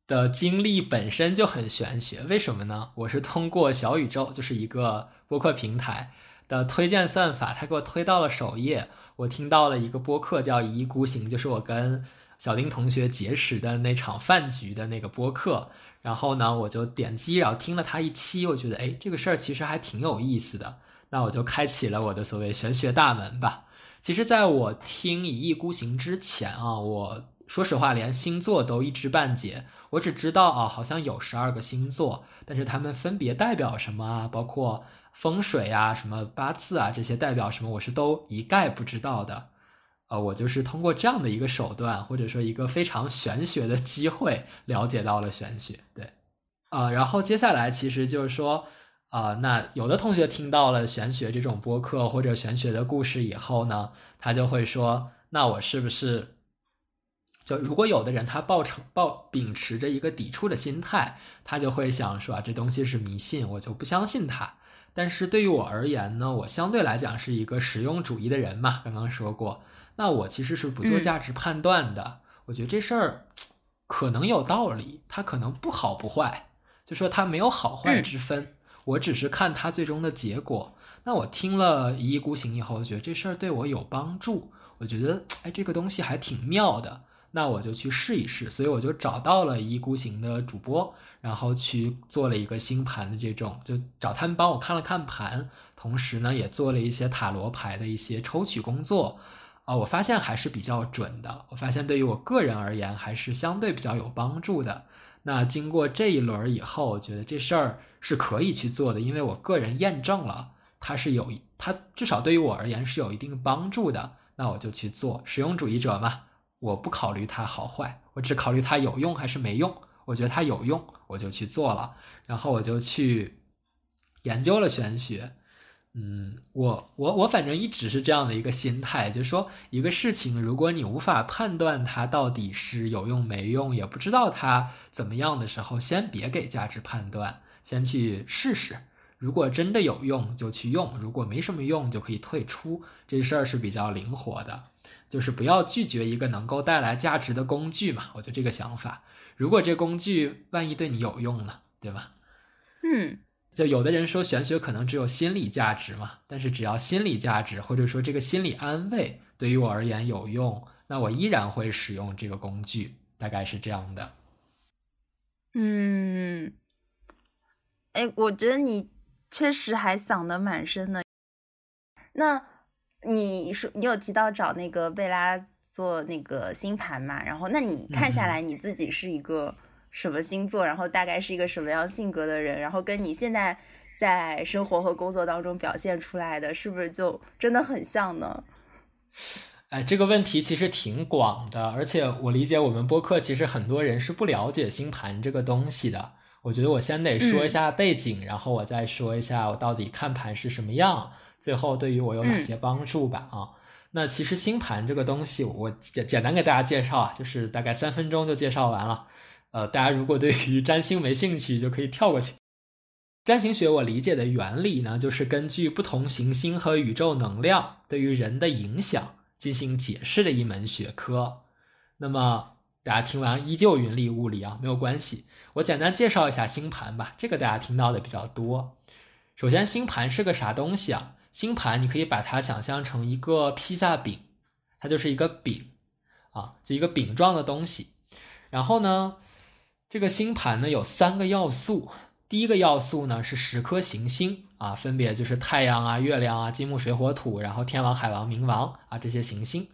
的经历本身就很玄学，为什么呢？我是通过小宇宙，就是一个播客平台的推荐算法，它给我推到了首页，我听到了一个播客叫《一意孤行》，就是我跟小丁同学结识的那场饭局的那个播客。然后呢，我就点击，然后听了他一期，我觉得，哎，这个事儿其实还挺有意思的。那我就开启了我的所谓玄学大门吧。其实，在我听《一意孤行》之前啊，我说实话连星座都一知半解。我只知道啊，好像有十二个星座，但是它们分别代表什么啊？包括风水啊、什么八字啊这些代表什么，我是都一概不知道的。呃，我就是通过这样的一个手段，或者说一个非常玄学的机会，了解到了玄学。对，啊，然后接下来其实就是说。啊，那有的同学听到了玄学这种播客或者玄学的故事以后呢，他就会说：“那我是不是就如果有的人他抱成抱秉持着一个抵触的心态，他就会想说啊，这东西是迷信，我就不相信它。但是对于我而言呢，我相对来讲是一个实用主义的人嘛，刚刚说过，那我其实是不做价值判断的。我觉得这事儿可能有道理，它可能不好不坏，就说它没有好坏之分。”我只是看它最终的结果。那我听了一意孤行以后，我觉得这事儿对我有帮助。我觉得，哎，这个东西还挺妙的。那我就去试一试。所以我就找到了一意孤行的主播，然后去做了一个星盘的这种，就找他们帮我看了看盘，同时呢，也做了一些塔罗牌的一些抽取工作。啊，我发现还是比较准的。我发现对于我个人而言，还是相对比较有帮助的。那经过这一轮以后，我觉得这事儿是可以去做的，因为我个人验证了它是有，它至少对于我而言是有一定帮助的。那我就去做，实用主义者嘛，我不考虑它好坏，我只考虑它有用还是没用。我觉得它有用，我就去做了，然后我就去研究了玄学。嗯，我我我反正一直是这样的一个心态，就是说一个事情，如果你无法判断它到底是有用没用，也不知道它怎么样的时候，先别给价值判断，先去试试。如果真的有用，就去用；如果没什么用，就可以退出。这事儿是比较灵活的，就是不要拒绝一个能够带来价值的工具嘛。我就这个想法。如果这工具万一对你有用呢，对吧？嗯。就有的人说玄学可能只有心理价值嘛，但是只要心理价值或者说这个心理安慰对于我而言有用，那我依然会使用这个工具，大概是这样的。嗯，哎，我觉得你确实还想的蛮深的。那你说你有提到找那个贝拉做那个星盘嘛？然后那你看下来你自己是一个。什么星座，然后大概是一个什么样性格的人，然后跟你现在在生活和工作当中表现出来的，是不是就真的很像呢？哎，这个问题其实挺广的，而且我理解我们播客其实很多人是不了解星盘这个东西的。我觉得我先得说一下背景，然后我再说一下我到底看盘是什么样，最后对于我有哪些帮助吧。啊，那其实星盘这个东西，我简简单给大家介绍啊，就是大概三分钟就介绍完了。呃，大家如果对于占星没兴趣，就可以跳过去。占星学我理解的原理呢，就是根据不同行星和宇宙能量对于人的影响进行解释的一门学科。那么大家听完依旧云里雾里啊，没有关系。我简单介绍一下星盘吧，这个大家听到的比较多。首先，星盘是个啥东西啊？星盘你可以把它想象成一个披萨饼，它就是一个饼啊，就一个饼状的东西。然后呢？这个星盘呢有三个要素，第一个要素呢是十颗行星啊，分别就是太阳啊、月亮啊、金木水火土，然后天王、海王、冥王啊这些行星，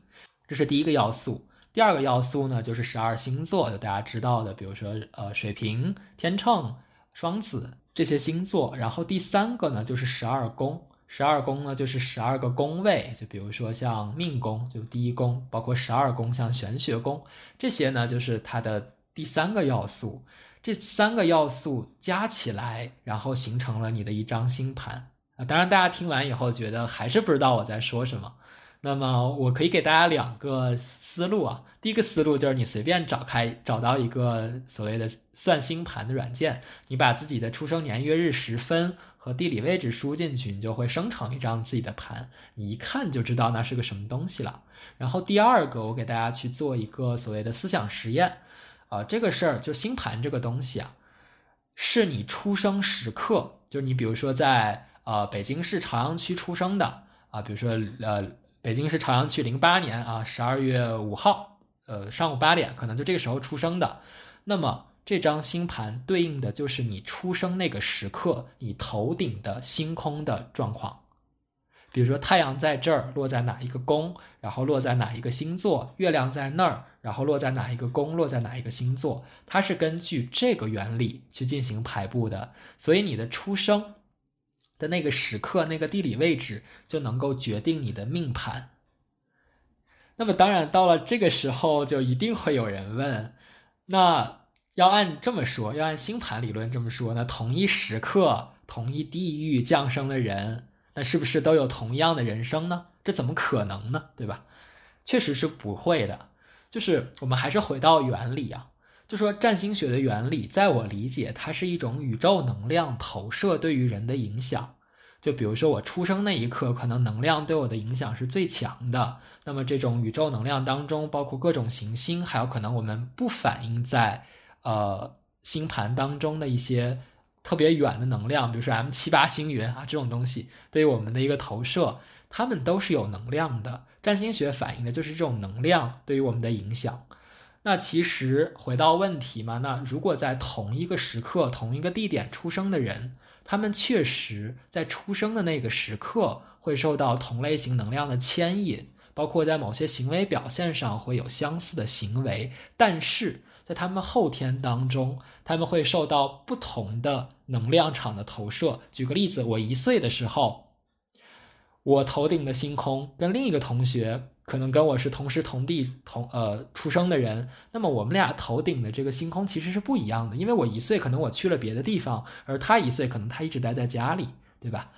这是第一个要素。第二个要素呢就是十二星座，就大家知道的，比如说呃水瓶、天秤、双子这些星座。然后第三个呢就是十二宫，十二宫呢就是十二个宫位，就比如说像命宫就第一宫，包括十二宫像玄学宫这些呢就是它的。第三个要素，这三个要素加起来，然后形成了你的一张星盘啊。当然，大家听完以后觉得还是不知道我在说什么，那么我可以给大家两个思路啊。第一个思路就是你随便找开找到一个所谓的算星盘的软件，你把自己的出生年月日时分和地理位置输进去，你就会生成一张自己的盘，你一看就知道那是个什么东西了。然后第二个，我给大家去做一个所谓的思想实验，啊，这个事儿就星盘这个东西啊，是你出生时刻，就你比如说在呃北京市朝阳区出生的啊，比如说呃北京市朝阳区零八年啊十二月五号。呃，上午八点，可能就这个时候出生的，那么这张星盘对应的就是你出生那个时刻你头顶的星空的状况。比如说太阳在这儿，落在哪一个宫，然后落在哪一个星座；月亮在那儿，然后落在哪一个宫，落在哪一个星座。它是根据这个原理去进行排布的，所以你的出生的那个时刻、那个地理位置就能够决定你的命盘。那么当然，到了这个时候，就一定会有人问：那要按这么说，要按星盘理论这么说，那同一时刻、同一地域降生的人，那是不是都有同样的人生呢？这怎么可能呢？对吧？确实是不会的。就是我们还是回到原理啊，就说占星学的原理，在我理解，它是一种宇宙能量投射对于人的影响。就比如说我出生那一刻，可能能量对我的影响是最强的。那么这种宇宙能量当中，包括各种行星，还有可能我们不反映在呃星盘当中的一些特别远的能量，比如说 M 七八星云啊这种东西，对于我们的一个投射，它们都是有能量的。占星学反映的就是这种能量对于我们的影响。那其实回到问题嘛，那如果在同一个时刻、同一个地点出生的人，他们确实在出生的那个时刻会受到同类型能量的牵引，包括在某些行为表现上会有相似的行为，但是在他们后天当中，他们会受到不同的能量场的投射。举个例子，我一岁的时候，我头顶的星空跟另一个同学。可能跟我是同时同地同呃出生的人，那么我们俩头顶的这个星空其实是不一样的，因为我一岁可能我去了别的地方，而他一岁可能他一直待在家里，对吧？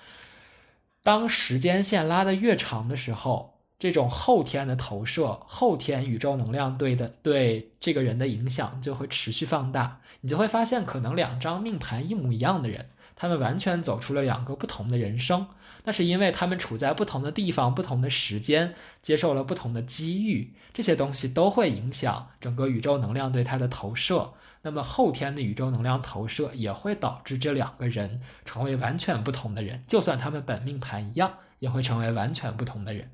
当时间线拉得越长的时候，这种后天的投射、后天宇宙能量对的对这个人的影响就会持续放大，你就会发现，可能两张命盘一模一样的人，他们完全走出了两个不同的人生。那是因为他们处在不同的地方、不同的时间，接受了不同的机遇，这些东西都会影响整个宇宙能量对他的投射。那么后天的宇宙能量投射也会导致这两个人成为完全不同的人，就算他们本命盘一样，也会成为完全不同的人。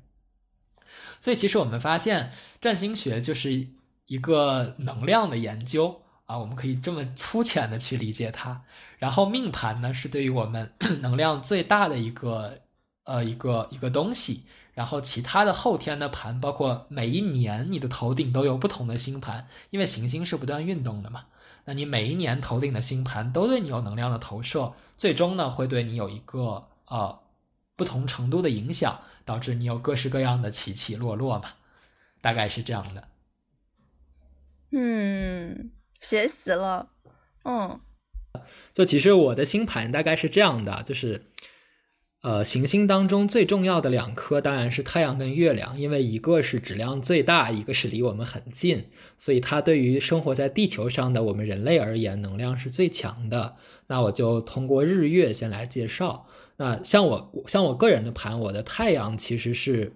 所以，其实我们发现，占星学就是一个能量的研究啊，我们可以这么粗浅的去理解它。然后命盘呢，是对于我们 能量最大的一个，呃，一个一个东西。然后其他的后天的盘，包括每一年你的头顶都有不同的星盘，因为行星是不断运动的嘛。那你每一年头顶的星盘都对你有能量的投射，最终呢会对你有一个呃不同程度的影响，导致你有各式各样的起起落落嘛。大概是这样的。嗯，学习了，嗯。就其实我的星盘大概是这样的，就是，呃，行星当中最重要的两颗当然是太阳跟月亮，因为一个是质量最大，一个是离我们很近，所以它对于生活在地球上的我们人类而言，能量是最强的。那我就通过日月先来介绍。那像我像我个人的盘，我的太阳其实是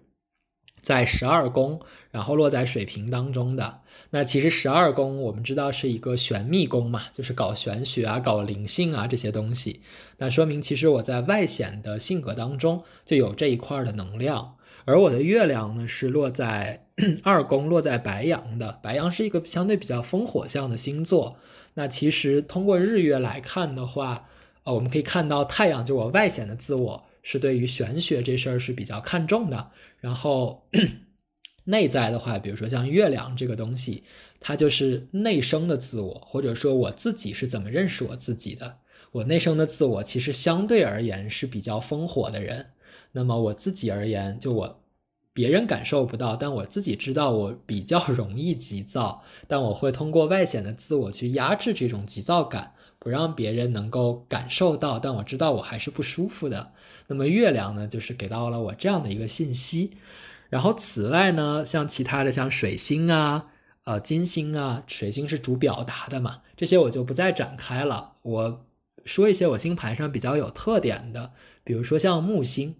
在十二宫，然后落在水瓶当中的。那其实十二宫我们知道是一个玄秘宫嘛，就是搞玄学啊、搞灵性啊这些东西。那说明其实我在外显的性格当中就有这一块的能量。而我的月亮呢是落在 二宫，落在白羊的。白羊是一个相对比较风火象的星座。那其实通过日月来看的话，呃，我们可以看到太阳就我外显的自我是对于玄学这事儿是比较看重的。然后。内在的话，比如说像月亮这个东西，它就是内生的自我，或者说我自己是怎么认识我自己的。我内生的自我其实相对而言是比较烽火的人。那么我自己而言，就我别人感受不到，但我自己知道我比较 容易急躁，但我会通过外显的自我去压制这种急躁感，不让别人能够感受到，但我知道我还是不舒服的。那么月亮呢，就是给到了我这样的一个信息。然后此外呢，像其他的像水星啊、呃金星啊，水星是主表达的嘛，这些我就不再展开了。我说一些我星盘上比较有特点的，比如说像木星。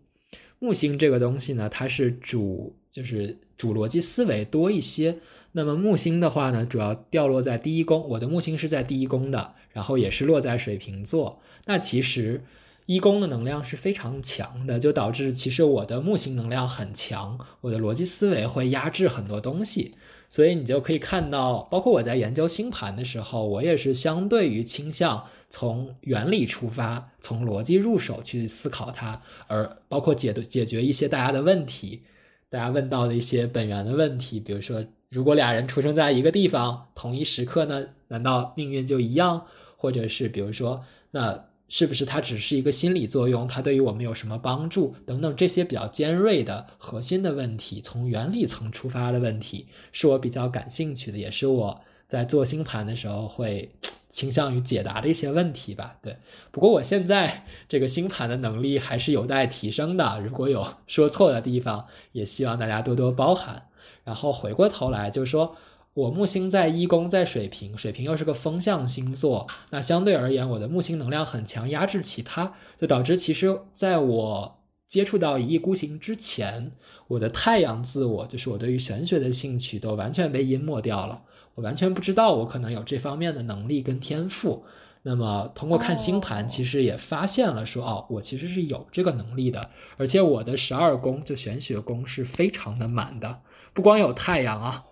木星这个东西呢，它是主就是主逻辑思维多一些。那么木星的话呢，主要掉落在第一宫，我的木星是在第一宫的，然后也是落在水瓶座。那其实一宫的能量是非常强的，就导致其实我的木星能量很强，我的逻辑思维会压制很多东西。所以你就可以看到，包括我在研究星盘的时候，我也是相对于倾向从原理出发，从逻辑入手去思考它，而包括解解决一些大家的问题，大家问到的一些本源的问题，比如说。如果俩人出生在一个地方，同一时刻呢？难道命运就一样？或者是比如说，那是不是它只是一个心理作用？它对于我们有什么帮助？等等这些比较尖锐的核心的问题，从原理层出发的问题，是我比较感兴趣的，也是我在做星盘的时候会 倾向于解答的一些问题吧。对，不过我现在 这个星盘的能力还是有待提升的，如果有说错的地方，也希望大家多多包涵。然后回过头来，就说我木星在一宫，在水瓶，水瓶又是个风象星座，那相对而言，我的木星能量很强，压制其他，就导致其实在我接触到一意孤行之前，我的太阳自我，就是我对于玄学的兴趣，都完全被淹没掉了。我完全不知道我可能有这方面的能力跟天赋。那么通过看星盘，其实也发现了说，哦，我其实是有这个能力的，而且我的十二宫就玄学宫是非常的满的。不光有太阳啊，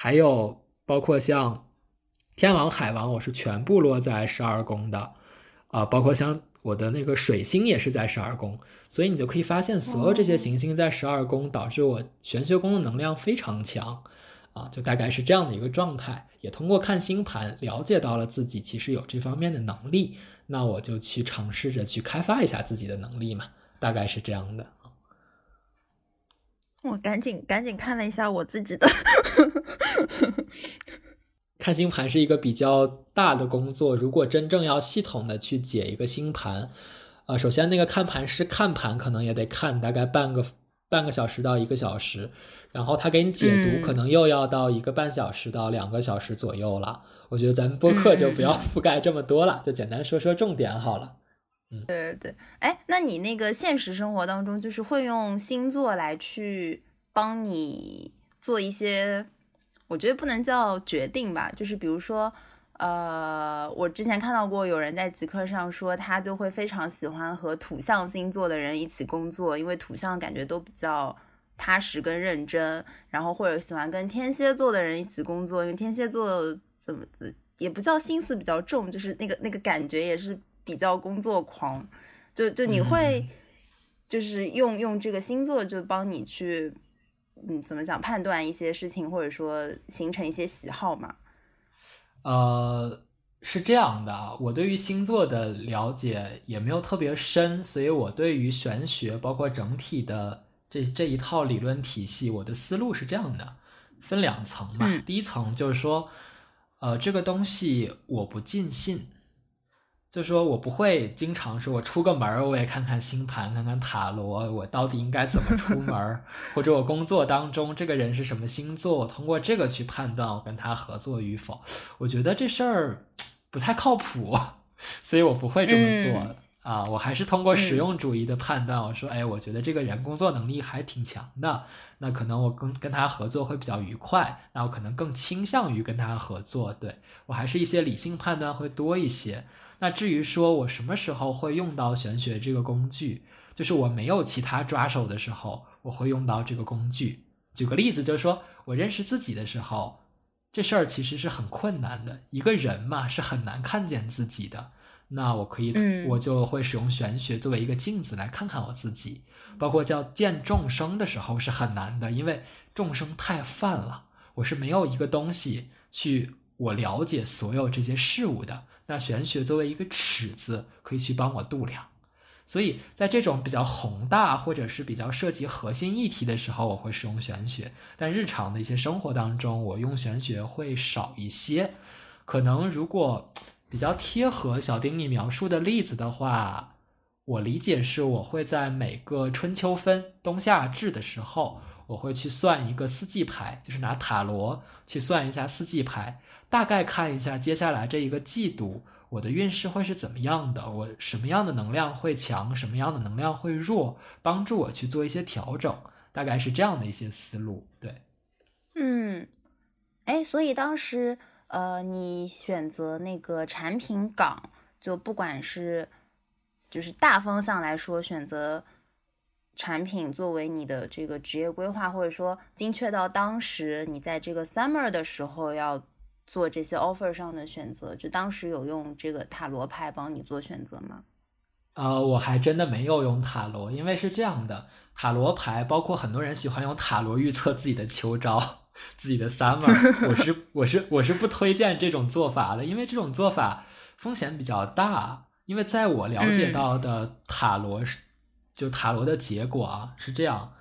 还有包括像天王、海王，我是全部落在十二宫的，啊，包括像我的那个水星也是在十二宫，所以你就可以发现，所有这些行星在十二宫，导致我玄学宫的能量非常强，啊，就大概是这样的一个状态。也通过看星盘了解到了自己其实有这方面的能力，那我就去尝试着去开发一下自己的能力嘛，大概是这样的。我赶紧赶紧看了一下我自己的，看星盘是一个比较大的工作。如果真正要系统的去解一个星盘，呃，首先那个看盘师看盘可能也得看大概半个半个小时到一个小时，然后他给你解读可能又要到一个半小时到两个小时左右了。我觉得咱们播客就不要 覆盖这么多了，就简单说说重点好了。嗯对对对，哎，那你那个现实生活当中，就是会用星座来去帮你做一些，我觉得不能叫决定吧，就是比如说，呃，我之前看到过有人在极客上说，他就会非常喜欢和土象星座的人一起工作，因为土象感觉都比较踏实跟认真，然后或者喜欢跟天蝎座的人一起工作，因为天蝎座怎么也不叫心思比较重，就是那个那个感觉也是。比较工作狂，就就你会，就是用用这个星座就帮你去，嗯，怎么讲判断一些事情，或者说形成一些喜好嘛？呃，是这样的，我对于星座的了解也没有特别深，所以我对于玄学，包括整体的这这一套理论体系，我的思路是这样的，分两层嘛。第一层就是说，呃，这个东西我不尽信。就说我不会经常说，我出个门儿我也看看星盘，看看塔罗，我到底应该怎么出门儿，或者我工作当中这个人是什么星座，我通过这个去判断我跟他合作与否。我觉得这事儿不太靠谱，所以我不会这么做啊。我还是通过实用主义的判断，我说，哎，我觉得这个人工作能力还挺强的，那可能我跟跟他合作会比较愉快，那我可能更倾向于跟他合作。对我还是一些理性判断会多一些。那至于说我什么时候会用到玄学这个工具，就是我没有其他抓手的时候，我会用到这个工具。举个例子，就是说我认识自己的时候，这事儿其实是很困难的。一个人嘛，是很难看见自己的。那我可以，我就会使用玄学作为一个镜子来看看我自己。包括叫见众生的时候是很难的，因为众生太泛了，我是没有一个东西去我了解所有这些事物的。那玄学作为一个尺子，可以去帮我度量，所以在这种比较宏大或者是比较涉及核心议题的时候，我会使用玄学。但日常的一些生活当中，我用玄学会少一些。可能如果比较贴合小丁你描述的例子的话，我理解是我会在每个春秋分、冬夏至的时候，我会去算一个四季牌，就是拿塔罗去算一下四季牌，大概看一下接下来这一个季度我的运势会是怎么样的，我什么样的能量会强，什么样的能量会弱，帮助我去做一些调整，大概是这样的一些思路。对，嗯，哎，所以当时呃，你选择那个产品岗，就不管是。就是大方向来说，选择产品作为你的这个职业规划，或者说精确到当时你在这个 summer 的时候要做这些 offer 上的选择，就当时有用这个塔罗牌帮你做选择吗？呃，我还真的没有用塔罗，因为是这样的，塔罗牌包括很多人喜欢用塔罗预测自己的秋招、自己的 summer，我是我是我是不推荐这种做法的，因为这种做法风险比较大。因为在我了解到的塔罗是，就塔罗的结果啊是这样，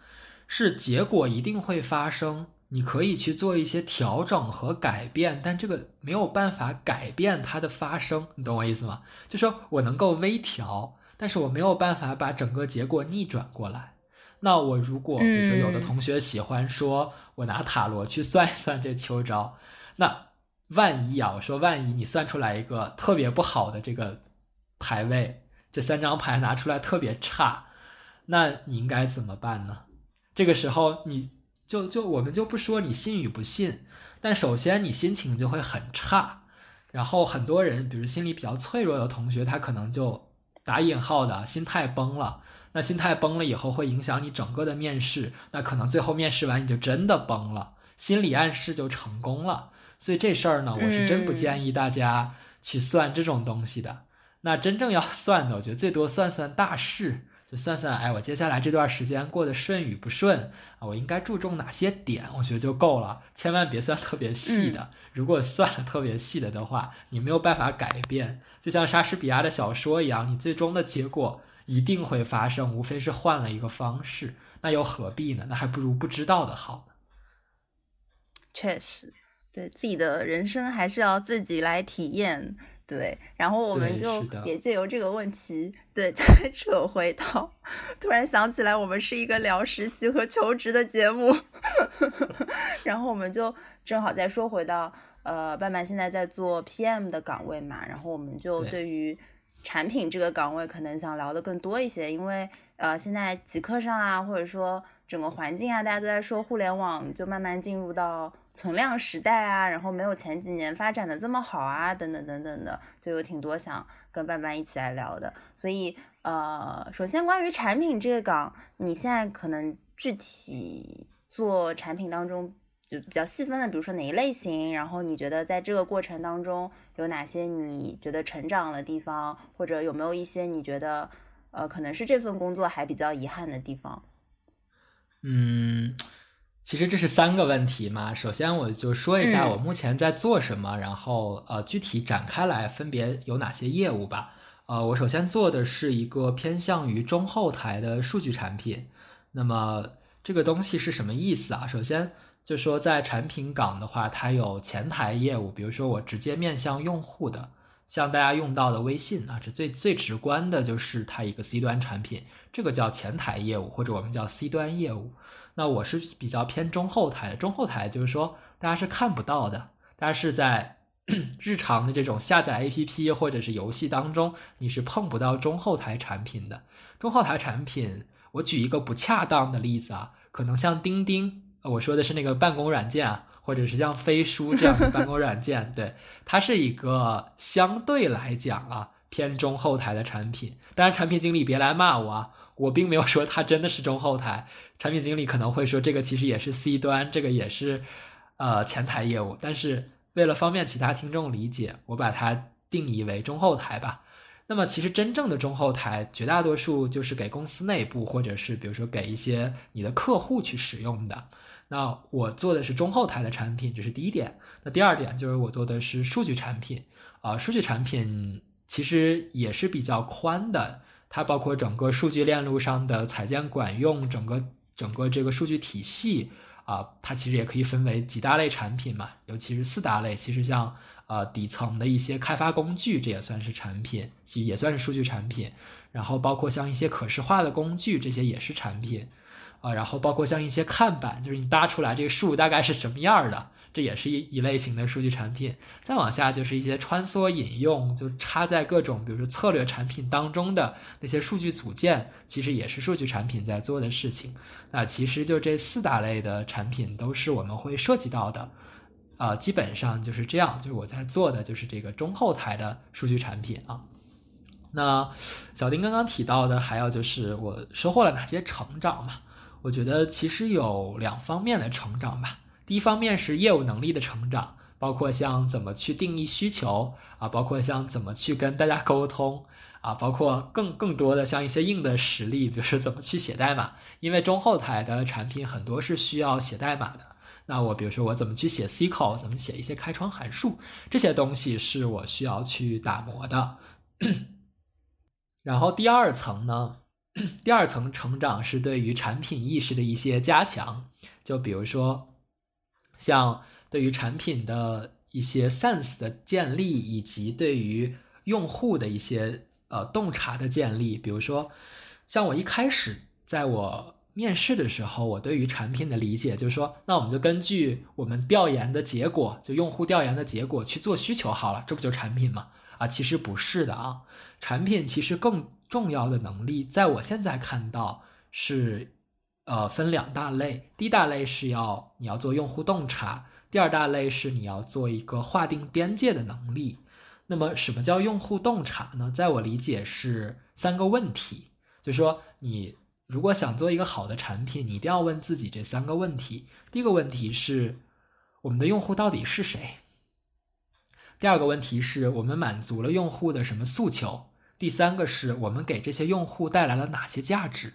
是结果一定会发生，你可以去做一些调整和改变，但这个没有办法改变它的发生，你懂我意思吗？就说我能够微调，但是我没有办法把整个结果逆转过来。那我如果比如说有的同学喜欢说我拿塔罗去算一算这秋招，那万一啊，我说万一你算出来一个特别不好的这个。牌位这三张牌拿出来特别差，那你应该怎么办呢？这个时候你就就我们就不说你信与不信，但首先你心情就会很差，然后很多人比如心理比较脆弱的同学，他可能就打引号的心态崩了。那心态崩了以后会影响你整个的面试，那可能最后面试完你就真的崩了，心理暗示就成功了。所以这事儿呢，我是真不建议大家去算这种东西的。那真正要算的，我觉得最多算算大事，就算算，哎，我接下来这段时间过得顺与不顺啊，我应该注重哪些点，我觉得就够了，千万别算特别细的。如果算了特别细的的话，你没有办法改变，就像莎士比亚的小说一样，你最终的结果一定会发生，无非是换了一个方式，那又何必呢？那还不如不知道的好呢。确实，对自己的人生还是要自己来体验。对，然后我们就也借由这个问题，对，再扯回到，突然想起来，我们是一个聊实习和求职的节目，然后我们就正好再说回到，呃，半半现在在做 PM 的岗位嘛，然后我们就对于产品这个岗位可能想聊的更多一些，因为呃，现在极客上啊，或者说整个环境啊，大家都在说互联网就慢慢进入到。存量时代啊，然后没有前几年发展的这么好啊，等等等等的，就有挺多想跟伴伴一起来聊的。所以，呃，首先关于产品这个岗，你现在可能具体做产品当中就比较细分的，比如说哪一类型，然后你觉得在这个过程当中有哪些你觉得成长的地方，或者有没有一些你觉得呃可能是这份工作还比较遗憾的地方？嗯。其实这是三个问题嘛。首先，我就说一下我目前在做什么，然后呃，具体展开来分别有哪些业务吧。呃，我首先做的是一个偏向于中后台的数据产品。那么这个东西是什么意思啊？首先就说在产品岗的话，它有前台业务，比如说我直接面向用户的，像大家用到的微信啊，这最最直观的就是它一个 C 端产品，这个叫前台业务，或者我们叫 C 端业务。那我是比较偏中后台的，中后台就是说大家是看不到的，大家是在 日常的这种下载 APP 或者是游戏当中，你是碰不到中后台产品的。中后台产品，我举一个不恰当的例子啊，可能像钉钉，我说的是那个办公软件啊，或者是像飞书这样的办公软件，对，它是一个相对来讲啊偏中后台的产品。当然，产品经理别来骂我啊。我并没有说它真的是中后台，产品经理可能会说这个其实也是 C 端，这个也是呃前台业务。但是为了方便其他听众理解，我把它定义为中后台吧。那么其实真正的中后台，绝大多数就是给公司内部或者是比如说给一些你的客户去使用的。那我做的是中后台的产品，这是第一点。那第二点就是我做的是数据产品啊，数据产品其实也是比较宽的。它包括整个数据链路上的采建管用，整个整个这个数据体系啊，它其实也可以分为几大类产品嘛，尤其是四大类。其实像呃底层的一些开发工具，这也算是产品，其实也算是数据产品。然后包括像一些可视化的工具，这些也是产品。啊，然后包括像一些看板，就是你搭出来这个树大概是什么样的。这也是一一类型的数据产品，再往下就是一些穿梭引用，就插在各种比如说策略产品当中的那些数据组件，其实也是数据产品在做的事情。那其实就这四大类的产品都是我们会涉及到的，啊，基本上就是这样。就是我在做的就是这个中后台的数据产品啊。那小丁刚刚提到的还有就是我收获了哪些成长嘛？我觉得其实有两方面的成长吧。第一方面是业务能力的成长，包括像怎么去定义需求啊，包括像怎么去跟大家沟通啊，包括更更多的像一些硬的实力，比如说怎么去写代码，因为中后台的产品很多是需要写代码的。那我比如说我怎么去写 SQL，怎么写一些开窗函数，这些东西是我需要去打磨的。然后第二层呢，第二层成长是对于产品意识的一些加强，就比如说。像对于产品的一些 sense 的建立，以及对于用户的一些呃洞察的建立，比如说，像我一开始在我面试的时候，我对于产品的理解就是说，那我们就根据我们调研的结果，就用户调研的结果去做需求好了，这不就产品吗？啊，其实不是的啊，产品其实更重要的能力，在我现在看到是。呃，分两大类，第一大类是要你要做用户洞察，第二大类是你要做一个划定边界的能力。那么，什么叫用户洞察呢？在我理解是三个问题，就是说，你如果想做一个好的产品，你一定要问自己这三个问题。第一个问题是，我们的用户到底是谁？第二个问题是我们满足了用户的什么诉求？第三个是我们给这些用户带来了哪些价值？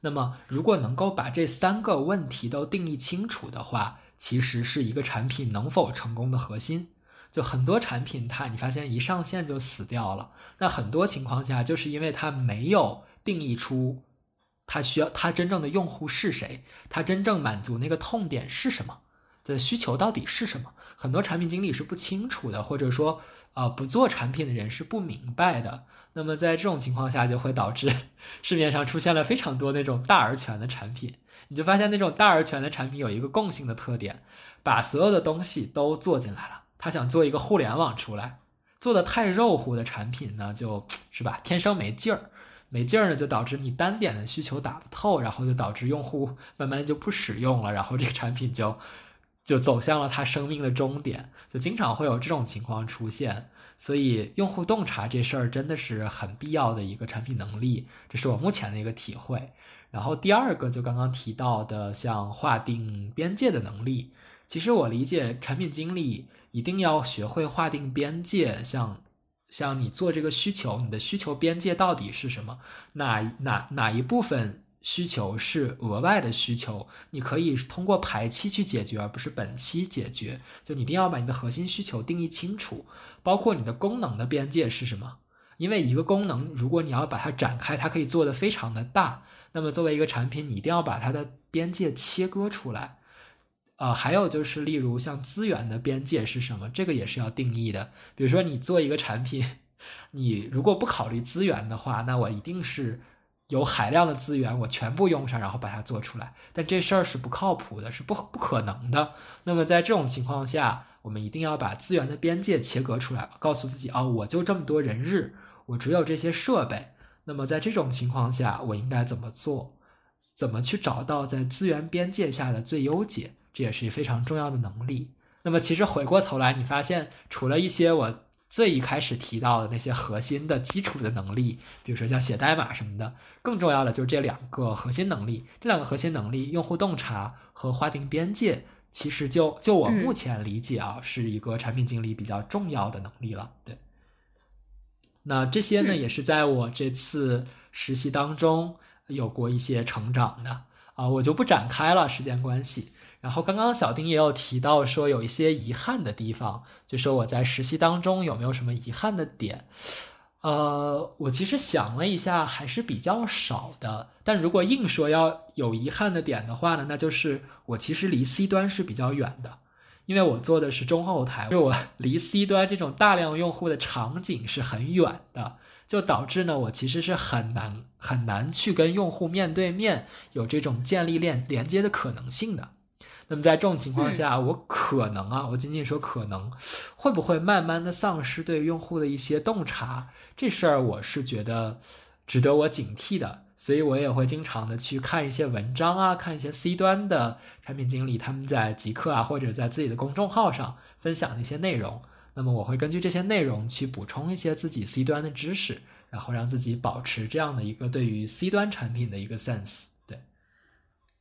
那么，如果能够把这三个问题都定义清楚的话，其实是一个产品能否成功的核心。就很多产品，它你发现一上线就死掉了。那很多情况下，就是因为它没有定义出它需要它真正的用户是谁，它真正满足那个痛点是什么。的需求到底是什么？很多产品经理是不清楚的，或者说，呃，不做产品的人是不明白的。那么在这种情况下，就会导致 市面上出现了非常多那种大而全的产品。你就发现那种大而全的产品有一个共性的特点，把所有的东西都做进来了。他想做一个互联网出来，做的太肉乎的产品呢，就是吧，天生没劲儿，没劲儿呢，就导致你单点的需求打不透，然后就导致用户慢慢就不使用了，然后这个产品就。就走向了他生命的终点，就经常会有这种情况出现，所以用户洞察这事儿真的是很必要的一个产品能力，这是我目前的一个体会。然后第二个就刚刚提到的，像划定边界的能力，其实我理解产品经理一定要学会划定边界，像像你做这个需求，你的需求边界到底是什么？哪哪哪一部分？需求是额外的需求，你可以通过排期去解决，而不是本期解决。就你一定要把你的核心需求定义清楚，包括你的功能的边界是什么。因为一个功能，如果你要把它展开，它可以做的非常的大。那么作为一个产品，你一定要把它的边界切割出来。呃，还有就是，例如像资源的边界是什么，这个也是要定义的。比如说你做一个产品，你如果不考虑资源的话，那我一定是。有海量的资源，我全部用上，然后把它做出来，但这事儿是不靠谱的，是不不可能的。那么在这种情况下，我们一定要把资源的边界切割出来，告诉自己啊，我就这么多人日，我只有这些设备。那么在这种情况下，我应该怎么做？怎么去找到在资源边界下的最优解？这也是非常重要的能力。那么其实回过头来，你发现除了一些我。最一开始提到的那些核心的基础的能力，比如说像写代码什么的，更重要的就是这两个核心能力。这两个核心能力，用户洞察和划定边界，其实就就我目前理解啊，是一个产品经理比较重要的能力了。对，那这些呢，也是在我这次实习当中有过一些成长的啊，我就不展开了，时间关系。然后刚刚小丁也有提到说有一些遗憾的地方，就说我在实习当中有没有什么遗憾的点？呃，我其实想了一下，还是比较少的。但如果硬说要有遗憾的点的话呢，那就是我其实离 C 端是比较远的，因为我做的是中后台，就我离 C 端这种大量用户的场景是很远的，就导致呢，我其实是很难很难去跟用户面对面有这种建立链连接的可能性的。那么在这种情况下，我可能啊，我仅仅说可能，会不会慢慢的丧失对用户的一些洞察？这事儿我是觉得值得我警惕的，所以我也会经常的去看一些文章啊，看一些 C 端的产品经理他们在极客啊或者在自己的公众号上分享的一些内容。那么我会根据这些内容去补充一些自己 C 端的知识，然后让自己保持这样的一个对于 C 端产品的一个 sense。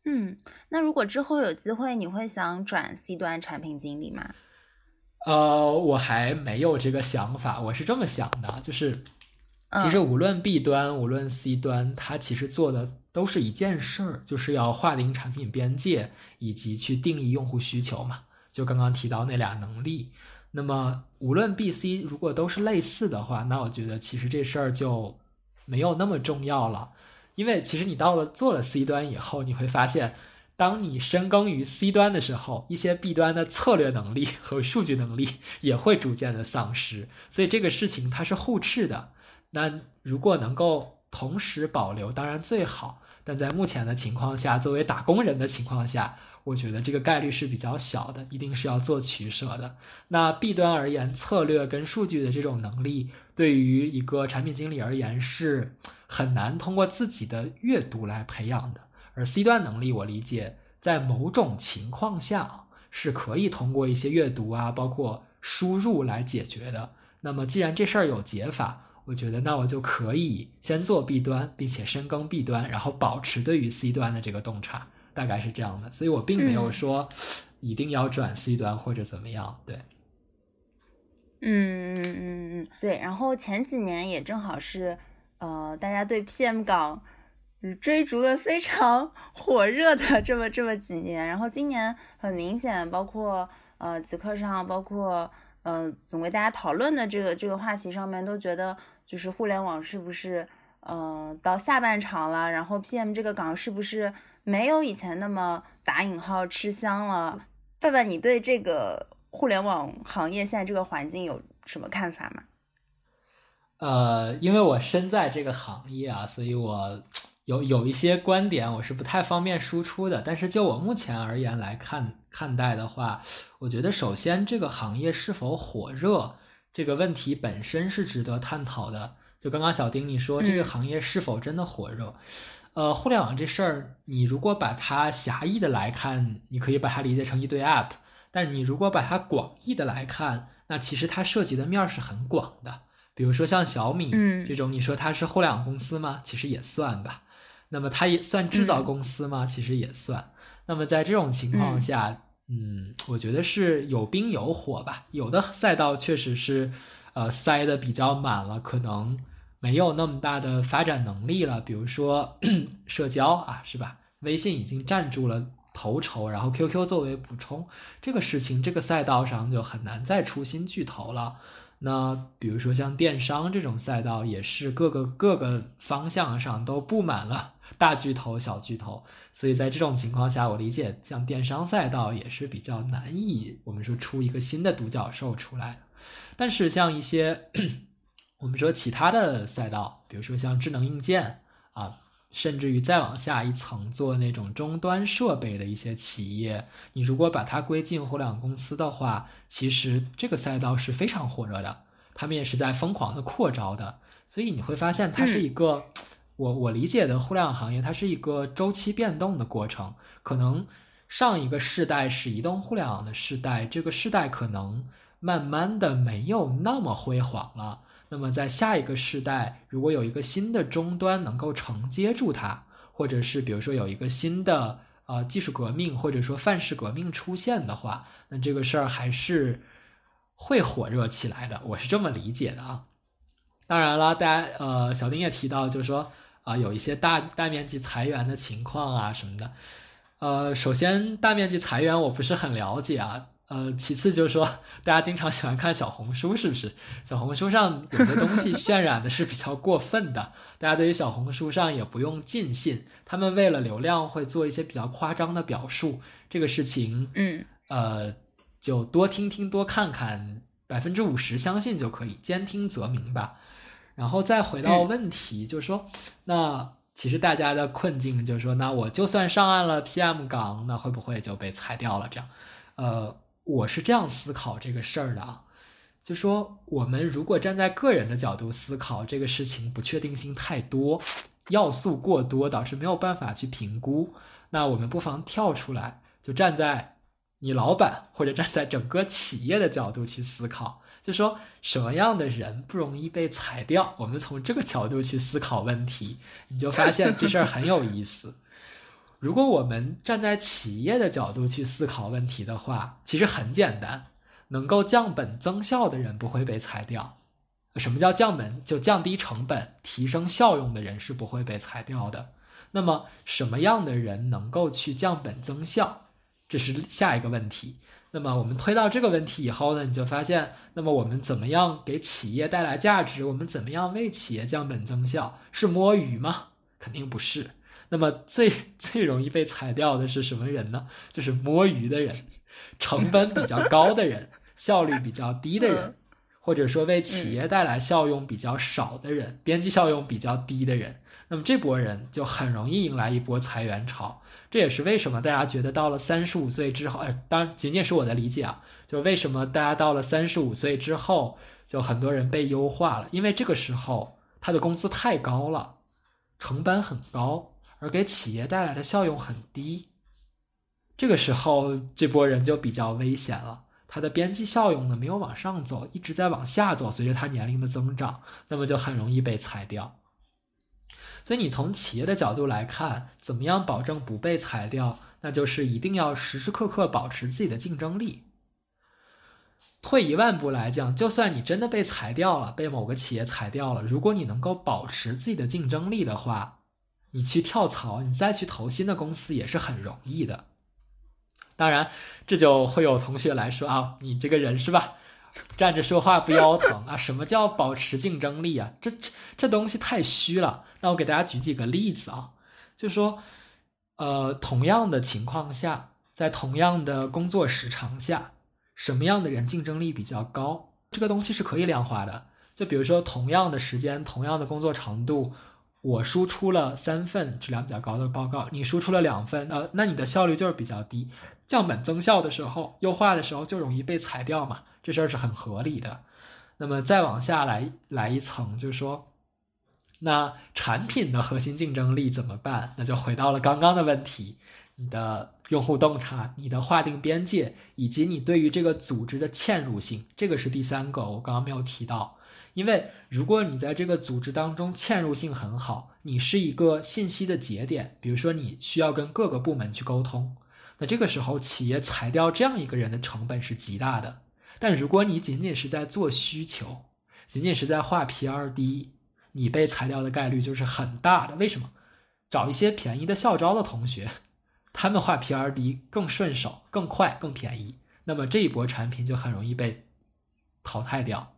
嗯，那如果之后有机会，你会想转 C 端产品经理吗？呃，我还没有这个想法。我是这么想的，就是其实无论 B 端，无论 C 端，它其实做的都是一件事儿，就是要划定产品边界以及去定义用户需求嘛。就刚刚提到那俩能力。那么无论 B、C 如果都是类似的话，那我觉得其实这事儿就没有那么重要了。因为其实你到了做了 C 端以后，你会发现，当你深耕于 C 端的时候，一些 B 端的策略能力和数据能力 也会逐渐的丧失。所以这个事情它是互斥的。那如果能够同时保留，当然最好。但在目前的情况下，作为打工人的情况下，我觉得这个概率是比较小的，一定是要做取舍的。那 B 端而言，策略跟数据的这种能力，对于一个产品经理而言是很难通过自己的阅读来培养的。而 C 端能力，我理解在某种情况下是可以通过一些阅读啊，包括输入来解决的。那么既然这事儿有解法，我觉得那我就可以先做 B 端，并且深耕 B 端，然后保持对于 C 端的这个洞察。大概是这样的，所以我并没有说一定要转 C 端或者怎么样，对。嗯嗯嗯嗯，对。然后前几年也正好是，呃，大家对 PM 岗追逐的非常 火热的这么这么几年。然后今年很明显，包括呃极客上，包括呃总为大家讨论的这个这个话题上面，都觉得就是互联网是不是呃到下半场了？然后 PM 这个岗是不是？没有以前那么打引号吃香了，爸爸，你对这个互联网行业现在这个环境有什么看法吗？呃，因为我身在这个行业啊，所以我有有一些观点我是不太方便输出的。但是就我目前而言来看看待的话，我觉得首先这个行业是否火热这个问题本身是值得探讨的。就刚刚小丁你说这个行业是否真的火热？呃，互联网这事儿，你如果把它狭义的来看，你可以把它理解成一堆 App；但你如果把它广义的来看，那其实它涉及的面儿是很广的。比如说像小米这种，你说它是互联网公司吗？其实也算吧。那么它也算制造公司吗？其实也算。那么在这种情况下，嗯，我觉得是有冰有火吧。有的赛道确实是，呃，塞的比较满了，可能。没有那么大的发展能力了，比如说 社交啊，是吧？微信已经占住了头筹，然后 QQ 作为补充，这个事情这个赛道上就很难再出新巨头了。那比如说像电商这种赛道，也是各个各个方向上都布满了大巨头、小巨头，所以在这种情况下，我理解像电商赛道也是比较难以我们说出一个新的独角兽出来。但是像一些。我们说其他的赛道，比如说像智能硬件啊，甚至于再往下一层做那种终端设备的一些企业，你如果把它归进互联网公司的话，其实这个赛道是非常火热的，他们也是在疯狂的扩招的。所以你会发现，它是一个我我理解的互联网行业，它是一个周期变动的过程。可能上一个世代是移动互联网的世代，这个世代可能慢慢的没有那么辉煌了。那么在下一个世代，如果有一个新的终端能够承接住它，或者是比如说有一个新的呃技术革命或者说范式革命出现的话，那这个事儿还是会火热起来的。我是这么理解的啊。当然了，大家呃小丁也提到，就是说啊有一些大大面积裁员的情况啊什么的。呃，首先大面积裁员我不是很了解啊。呃，其次就是说，大家经常喜欢看小红书，是不是？小红书上有些东西渲染的是比较过分的，大家对于小红书上也不用尽信，他们为了流量会做一些比较夸张的表述，这个事情，嗯，呃，就多听听多看看，百分之五十相信就可以，兼听则明吧。然后再回到问题，就是说，那其实大家的困境就是说，那我就算上岸了 PM 岗，那会不会就被裁掉了？这样，呃。我是这样思考这个事儿的啊，就说我们如果站在个人的角度思考这个事情，不确定性太多，要素过多，导致没有办法去评估。那我们不妨跳出来，就站在你老板或者站在整个企业的角度去思考，就说什么样的人不容易被裁掉？我们从这个角度去思考问题，你就发现这事儿很有意思。如果我们站在企业的角度去思考问题的话，其实很简单，能够降本增效的人不会被裁掉。什么叫降本？就降低成本、提升效用的人是不会被裁掉的。那么什么样的人能够去降本增效？这是下一个问题。那么我们推到这个问题以后呢，你就发现，那么我们怎么样给企业带来价值？我们怎么样为企业降本增效？是摸鱼吗？肯定不是。那么最 最容易被裁掉的是什么人呢？就是摸鱼的人，成本比较高的人，效率比较低的人，或者说为企业带来效用比较少的人，边际效用比较低的人。那么这波人就很容易迎来一波裁员潮。这也是为什么大家觉得到了三十五岁之后，哎，当然仅仅是我的理解啊，就为什么大家到了三十五岁之后，就很多人被优化了，因为这个时候他的工资太高了，成本很高。而给企业带来的效用很低，这个时候这波人就比较危险了。他的边际效用呢没有往上走，一直在往下走。随着他年龄的增长，那么就很容易被裁掉。所以你从企业的角度来看，怎么样保证不被裁掉？那就是一定要时时刻刻保持自己的竞争力。退一万步来讲，就算你真的被裁掉了，被某个企业裁掉了，如果你能够保持自己的竞争力的话，你去跳槽，你再去投新的公司也是很容易的。当然，这就会有同学来说啊，你这个人是吧，站着说话不腰疼啊？什么叫保持竞争力啊？这这这东西太虚了。那我给大家举几个例子啊，就说，呃，同样的情况下，在同样的工作时长下，什么样的人竞争力比较高？这个东西是可以量化的。就比如说，同样的时间，同样的工作长度。我输出了三份质量比较高的报告，你输出了两份，呃，那你的效率就是比较低，降本增效的时候，优化的时候就容易被裁掉嘛，这事儿是很合理的。那么再往下来来一层，就是说，那产品的核心竞争力怎么办？那就回到了刚刚的问题，你的用户洞察、你的划定边界，以及你对于这个组织的嵌入性，这个是第三个，我刚刚没有提到。因为如果你在这个组织当中嵌入性很好，你是一个信息的节点，比如说你需要跟各个部门去沟通，那这个时候企业裁掉这样一个人的成本是极大的。但如果你仅仅是在做需求，仅仅是在画 PRD，你被裁掉的概率就是很大的。为什么？找一些便宜的校招的同学，他们画 PRD 更顺手、更快、更便宜，那么这一波产品就很容易被淘汰掉。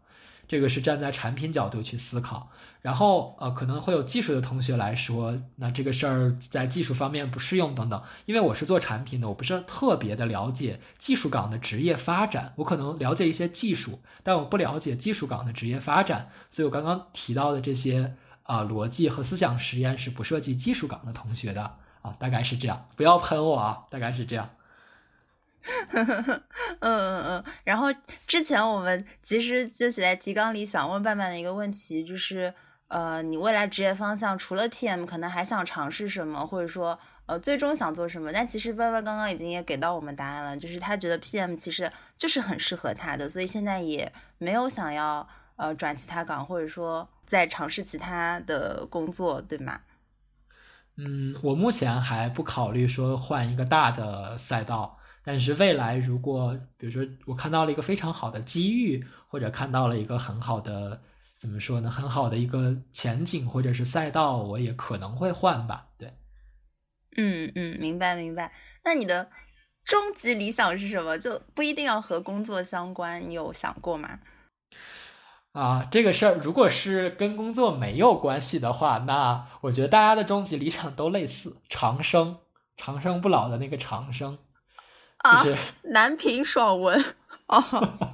这个是站在产品角度去思考，然后呃可能会有技术的同学来说，那这个事儿在技术方面不适用等等。因为我是做产品的，我不是特别的了解技术岗的职业发展，我可能了解一些技术，但我不了解技术岗的职业发展。所以我刚刚提到的这些啊逻辑和思想实验是不涉及技术岗的同学的啊，大概是这样，不要喷我啊，大概是这样。嗯嗯嗯，然后之前我们其实就写在提纲里，想问伴伴的一个问题，就是呃，你未来职业方向除了 PM，可能还想尝试什么，或者说呃，最终想做什么？但其实伴伴刚刚已经也给到我们答案了，就是他觉得 PM 其实就是很适合他的，所以现在也没有想要呃转其他岗，或者说再尝试其他的工作，对吗？嗯，我目前还不考虑说换一个大的赛道。但是未来，如果比如说我看到了一个非常好的机遇，或者看到了一个很好的怎么说呢，很好的一个前景或者是赛道，我也可能会换吧。对，嗯嗯，明白明白。那你的终极理想是什么？就不一定要和工作相关，你有想过吗？啊，这个事儿如果是跟工作没有关系的话，那我觉得大家的终极理想都类似，长生，长生不老的那个长生，就是南屏爽文哦，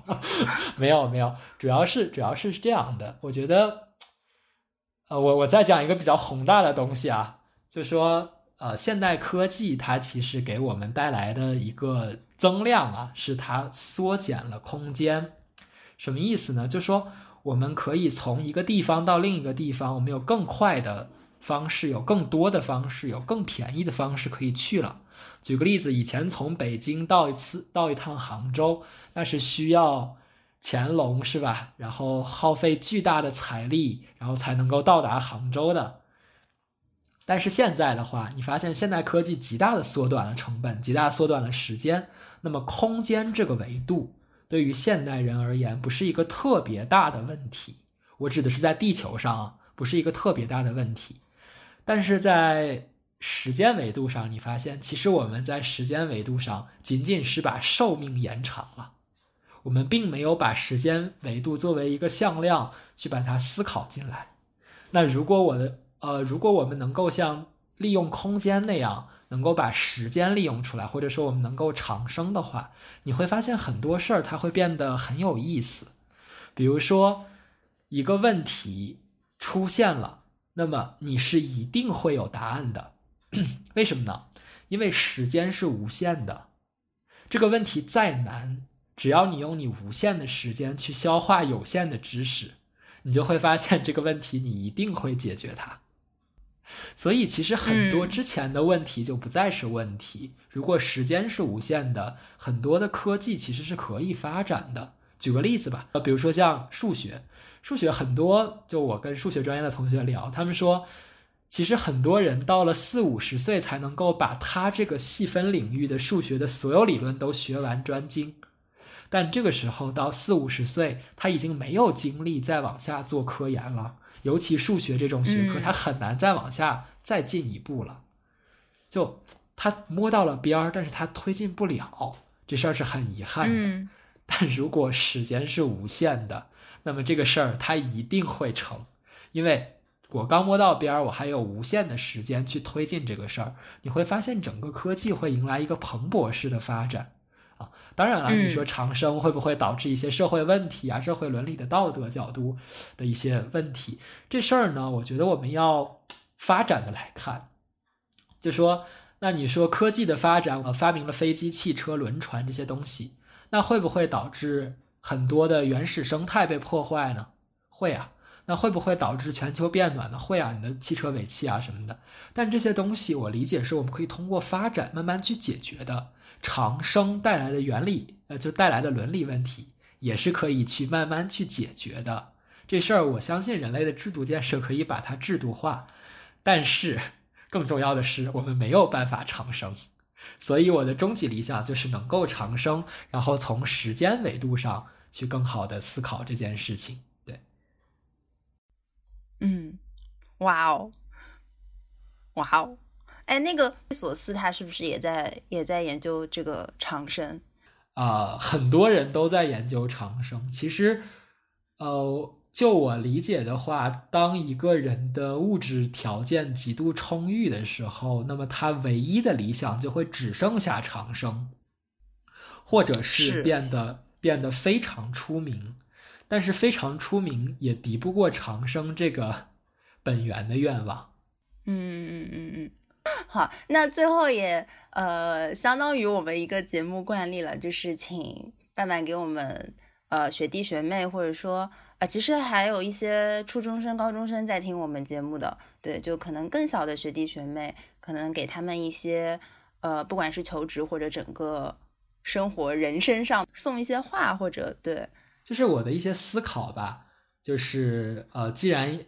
没有没有，主要是主要是这样的，我觉得，呃，我我再讲一个比较宏大的东西啊，就说呃，现代科技它其实给我们带来的一个增量啊，是它缩减了空间，什么意思呢？就说。我们可以从一个地方到另一个地方，我们有更快的方式，有更多的方式，有更便宜的方式可以去了。举个例子，以前从北京到一次到一趟杭州，那是需要乾隆是吧？然后耗费巨大的财力，然后才能够到达杭州的。但是现在的话，你发现现代科技极大的缩短了成本，极大缩短了时间，那么空间这个维度。对于现代人而言，不是一个特别大的问题。我指的是在地球上，不是一个特别大的问题。但是在时间维度上，你发现其实我们在时间维度上仅仅是把寿命延长了，我们并没有把时间维度作为一个向量去把它思考进来。那如果我的呃，如果我们能够像利用空间那样。能够把时间利用出来，或者说我们能够长生的话，你会发现很多事儿它会变得很有意思。比如说，一个问题出现了，那么你是一定会有答案的。为什么呢？因为时间是无限的。这个问题再难，只要你用你无限的时间去消化有限的知识，你就会发现这个问题你一定会解决它。所以，其实很多之前的问题就不再是问题。如果时间是无限的，很多的科技其实是可以发展的。举个例子吧，呃，比如说像数学，数学很多，就我跟数学专业的同学聊，他们说，其实很多人到了四五十岁才能够把他这个细分领域的数学的所有理论都学完专精，但这个时候到四五十岁，他已经没有精力再往下做科研了。尤其数学这种学科，他很难再往下再进一步了。就他摸到了边儿，但是他推进不了，这事儿是很遗憾的。但如果时间是无限的，那么这个事儿它一定会成，因为我刚摸到边儿，我还有无限的时间去推进这个事儿。你会发现，整个科技会迎来一个蓬勃式的发展。啊，当然了，你说长生会不会导致一些社会问题啊？社会伦理的道德角度的一些问题，这事儿呢，我觉得我们要发展的来看，就说，那你说科技的发展，我，发明了飞机、汽车、轮船这些东西，那会不会导致很多的原始生态被破坏呢？会啊。那会不会导致全球变暖呢？会啊，你的汽车尾气啊什么的。但这些东西，我理解是我们可以通过发展慢慢去解决的。长生带来的原理，呃，就带来的伦理问题，也是可以去慢慢去解决的。这事儿，我相信人类的制度建设可以把它制度化。但是，更重要的是，我们没有办法长生。所以，我的终极理想就是能够长生，然后从时间维度上去更好的思考这件事情。对，嗯，哇哦，哇哦。哎，那个索斯他是不是也在也在研究这个长生？啊，很多人都在研究长生。其实，呃，就我理解的话，当一个人的物质条件极度充裕的时候，那么他唯一的理想就会只剩下长生，或者是变得变得非常出名。但是非常出名也敌不过长生这个本源的愿望。嗯嗯嗯嗯。好，那最后也呃，相当于我们一个节目惯例了，就是请范范给我们呃学弟学妹，或者说啊，其实还有一些初中生、高中生在听我们节目的，对，就可能更小的学弟学妹，可能给他们一些呃，不管是求职或者整个生活、人生上送一些话，或者对，就是我的一些思考吧，就是呃，既然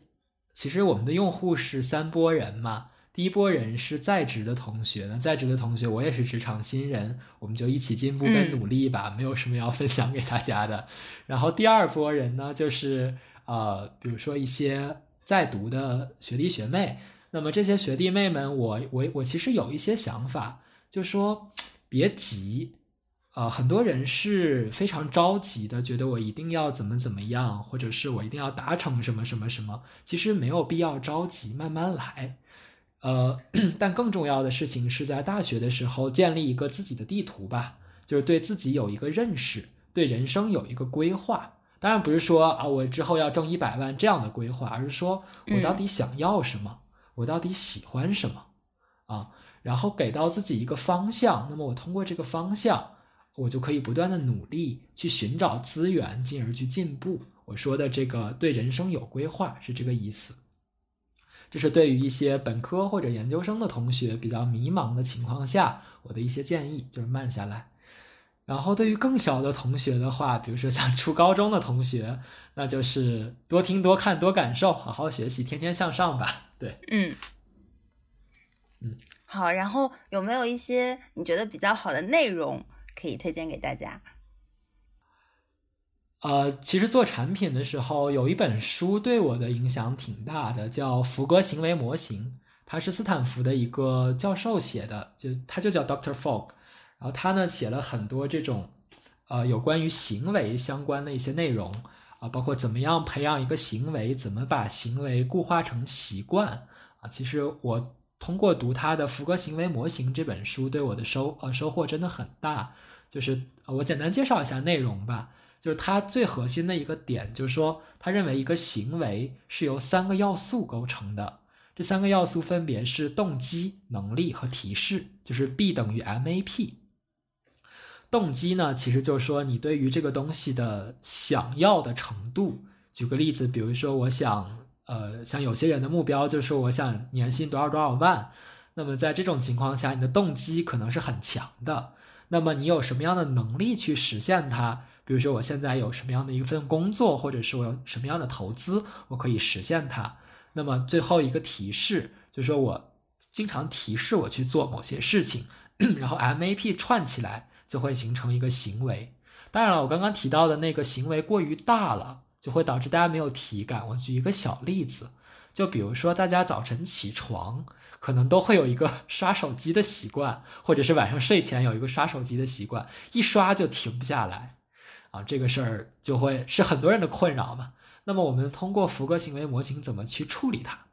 其实我们的用户是三波人嘛。第一波人是在职的同学，那在职的同学，我也是职场新人，我们就一起进步跟努力吧，没有什么要分享给大家的。然后第二波人呢，就是呃，比如说一些在读的学弟学妹，那么这些学弟妹们，我我我其实有一些想法，就说，别急。呃，很多人是非常着急的，觉得我一定要怎么怎么样，或者是我一定要达成什么什么什么。其实没有必要着急，慢慢来。呃，但更重要的事情是在大学的时候建立一个自己的地图吧，就是对自己有一个认识，对人生有一个规划。当然不是说啊，我之后要挣一百万这样的规划，而是说我到底想要什么，我到底喜欢什么啊，然后给到自己一个方向。那么我通过这个方向。我就可以不断的努力去寻找资源，进而去进步。我说的这个对人生有规划是这个意思。这是对于一些本科或者研究生的同学比较迷茫的情况下，我的一些建议就是慢下来。然后对于更小的同学的话，比如说像初高中的同学，那就是多听多看多感受，好好学习，天天向上吧。对，嗯嗯，好。然后有没有一些你觉得比较好的内容？可以推荐给大家。呃，其实做产品的时候，有一本书对我的影响挺大的，叫《福格行为模型》，它是斯坦福的一个教授写的，就他就叫 Doctor Fogg。然后他呢写了很多这种呃有关于行为相关的一些内容啊，包括怎么样培养一个行为，怎么把行为固化成习惯啊。其实我通过读他的《福格行为模型》这本书，对我的收呃收获真的很大。就是我简单介绍一下内容吧。就是它最核心的一个点，就是说，他认为一个行为是由三个要素构成的。这三个要素分别是动机、能力和提示，就是 B 等于 MAP。动机呢，其实就是说你对于这个东西的想要的程度。举个例子，比如说，我想，呃，像有些人的目标就是，我想年薪多少多少万。那么在这种情况下，你的动机可能是很强的。那么你有什么样的能力去实现它？比如说我现在有什么样的一份工作，或者是我有什么样的投资，我可以实现它。那么最后一个提示就是说我经常提示我去做某些事情，然后 MAP 串起来就会形成一个行为。当然了，我刚刚提到的那个行为过于大了，就会导致大家没有体感。我举一个小例子，就比如说大家早晨起床。可能都会有一个 刷手机的习惯，或者是晚上睡前有一个刷手机的习惯，一刷就停不下来，啊，这个事儿就会是很多人的困扰嘛。那么我们通过福格行为模型怎么去处理它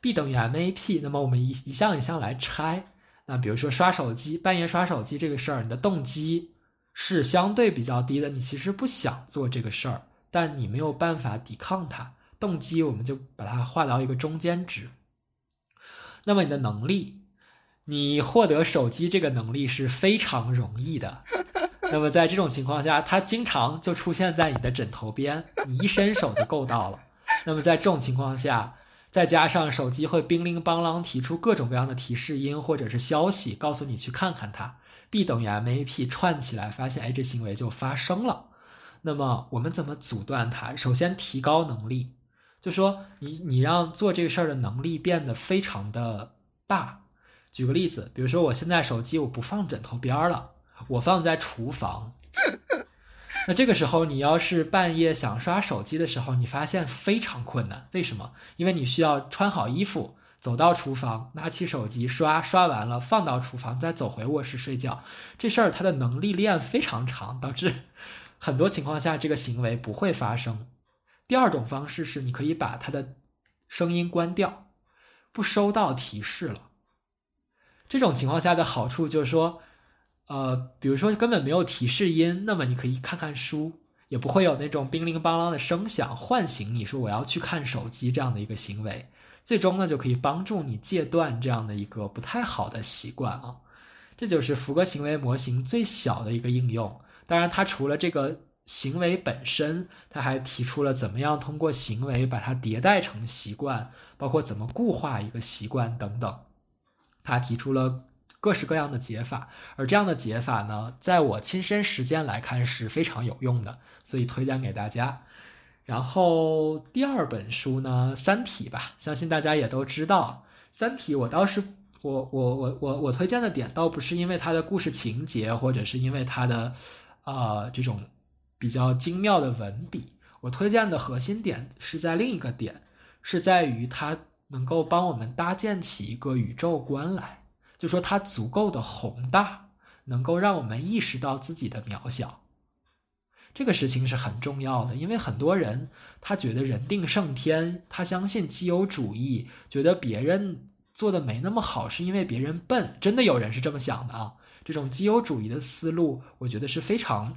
？B 等于 MAP，那么我们一一项一项来拆。那比如说刷手机，半夜刷手机这个事儿，你的动机是相对比较低的，你其实不想做这个事儿，但你没有办法抵抗它，动机我们就把它划到一个中间值。那么你的能力，你获得手机这个能力是非常容易的。那么在这种情况下，它经常就出现在你的枕头边，你一伸手就够到了。那么在这种情况下，再加上手机会叮铃邦啷提出各种各样的提示音或者是消息，告诉你去看看它，B 等于 MAP 串起来，发现哎这行为就发生了。那么我们怎么阻断它？首先提高能力。就说你你让做这个事儿的能力变得非常的大。举个例子，比如说我现在手机我不放枕头边儿了，我放在厨房。那这个时候你要是半夜想刷手机的时候，你发现非常困难。为什么？因为你需要穿好衣服，走到厨房，拿起手机刷，刷完了放到厨房，再走回卧室睡觉。这事儿它的能力链非常长，导致很多情况下这个行为不会发生。第二种方式是，你可以把它的声音关掉，不收到提示了。这种情况下的好处就是说，呃，比如说根本没有提示音，那么你可以看看书，也不会有那种叮铃邦啷的声响唤醒你说我要去看手机这样的一个行为。最终呢，就可以帮助你戒断这样的一个不太好的习惯啊。这就是福格行为模型最小的一个应用。当然，他除了这个。行为本身，他还提出了怎么样通过行为把它迭代成习惯，包括怎么固化一个习惯等等。他提出了各式各样的解法，而这样的解法呢，在我亲身实践来看是非常有用的，所以推荐给大家。然后第二本书呢，《三体》吧，相信大家也都知道，《三体》我倒是我我我我我推荐的点倒不是因为它的故事情节，或者是因为它的呃这种。比较精妙的文笔，我推荐的核心点是在另一个点，是在于它能够帮我们搭建起一个宇宙观来，就说它足够的宏大，能够让我们意识到自己的渺小。这个事情是很重要的，因为很多人他觉得人定胜天，他相信基友主义，觉得别人做的没那么好是因为别人笨，真的有人是这么想的啊。这种基友主义的思路，我觉得是非常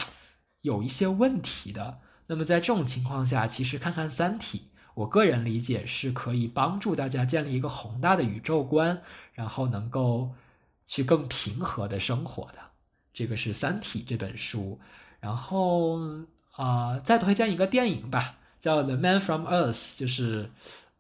有一些问题的。那么在这种情况下，其实看看《三体》，我个人理解是可以帮助大家建立一个宏大的宇宙观，然后能够去更平和的生活的。这个是《三体》这本书。然后啊，再推荐一个电影吧，叫《The Man from Earth》，就是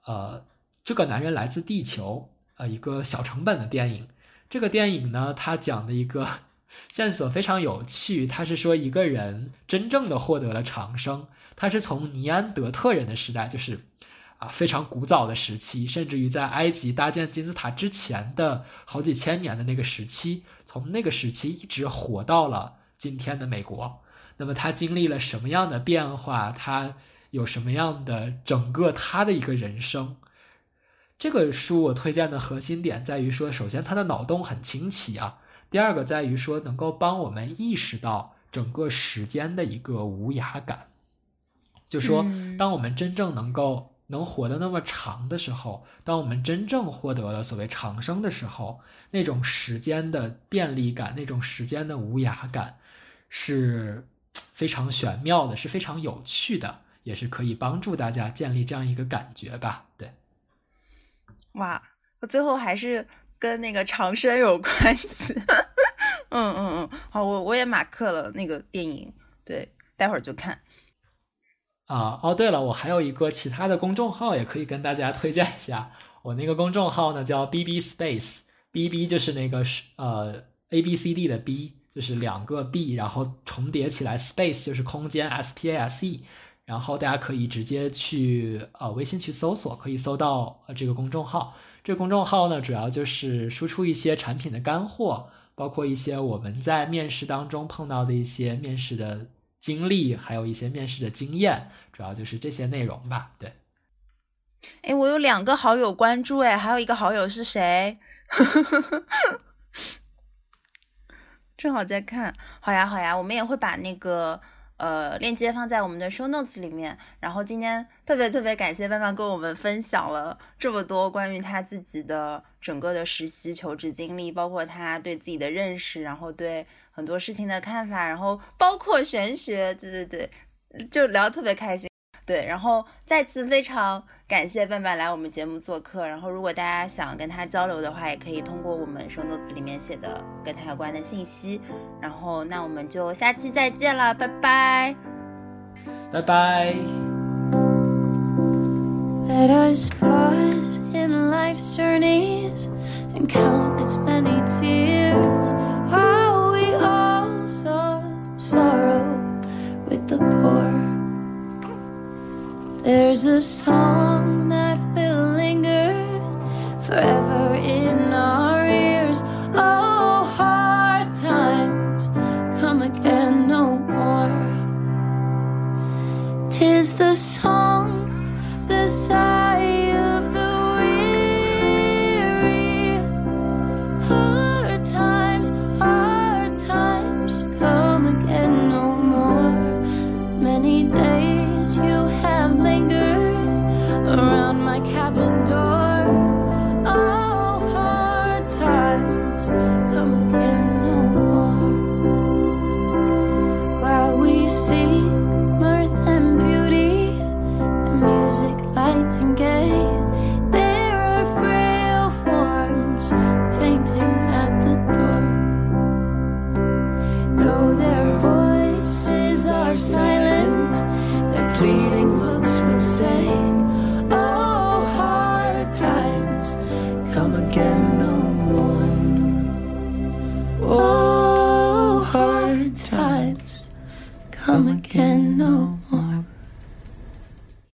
呃，这个男人来自地球，呃，一个小成本的电影。这个电影呢，它讲的一个 线索非常有趣，它是说一个人真正的获得了长生，他是从尼安德特人的时代，就是啊非常古早的时期，甚至于在埃及搭建金字塔之前的好几千年的那个时期，从那个时期一直活到了今天的美国。那么他经历了什么样的变化？他有什么样的整个他的一个人生？这个书我推荐的核心点在于说，首先它的脑洞很清奇啊。第二个在于说，能够帮我们意识到整个时间的一个无涯感。就说，当我们真正能够能活得那么长的时候，当我们真正获得了所谓长生的时候，那种时间的便利感，那种时间的无涯感，是。非常玄妙的，是非常有趣的，也是可以帮助大家建立这样一个感觉吧。对，哇，我最后还是跟那个长生有关系。嗯嗯嗯，好，我我也马克了那个电影，对，待会儿就看。啊哦，对了，我还有一个其他的公众号也可以跟大家推荐一下。我那个公众号呢叫 B B Space，B B 就是那个是呃 A B C D 的 B。就是两个 B，然后重叠起来，space 就是空间，S P A S E，然后大家可以直接去呃微信去搜索，可以搜到呃这个公众号。这个公众号呢，主要就是输出一些产品的干货，包括一些我们在面试当中碰到的一些面试的经历，还有一些面试的经验，主要就是这些内容吧。对。哎，我有两个好友关注，哎，还有一个好友是谁？正好在看，好呀好呀，我们也会把那个呃链接放在我们的 show notes 里面。然后今天特别特别感谢万万跟我们分享了这么多关于他自己的整个的实习求职经历，包括他对自己的认识，然后对很多事情的看法，然后包括玄学，对对对，就聊得特别开心。对，然后再次非常感谢笨笨来我们节目做客。然后，如果大家想跟他交流的话，也可以通过我们收 notes 里面写的跟他有关的信息。然后，那我们就下期再见了，拜拜，拜拜。There's a song that will linger forever in our ears. Oh, hard times come again no more. Tis the song,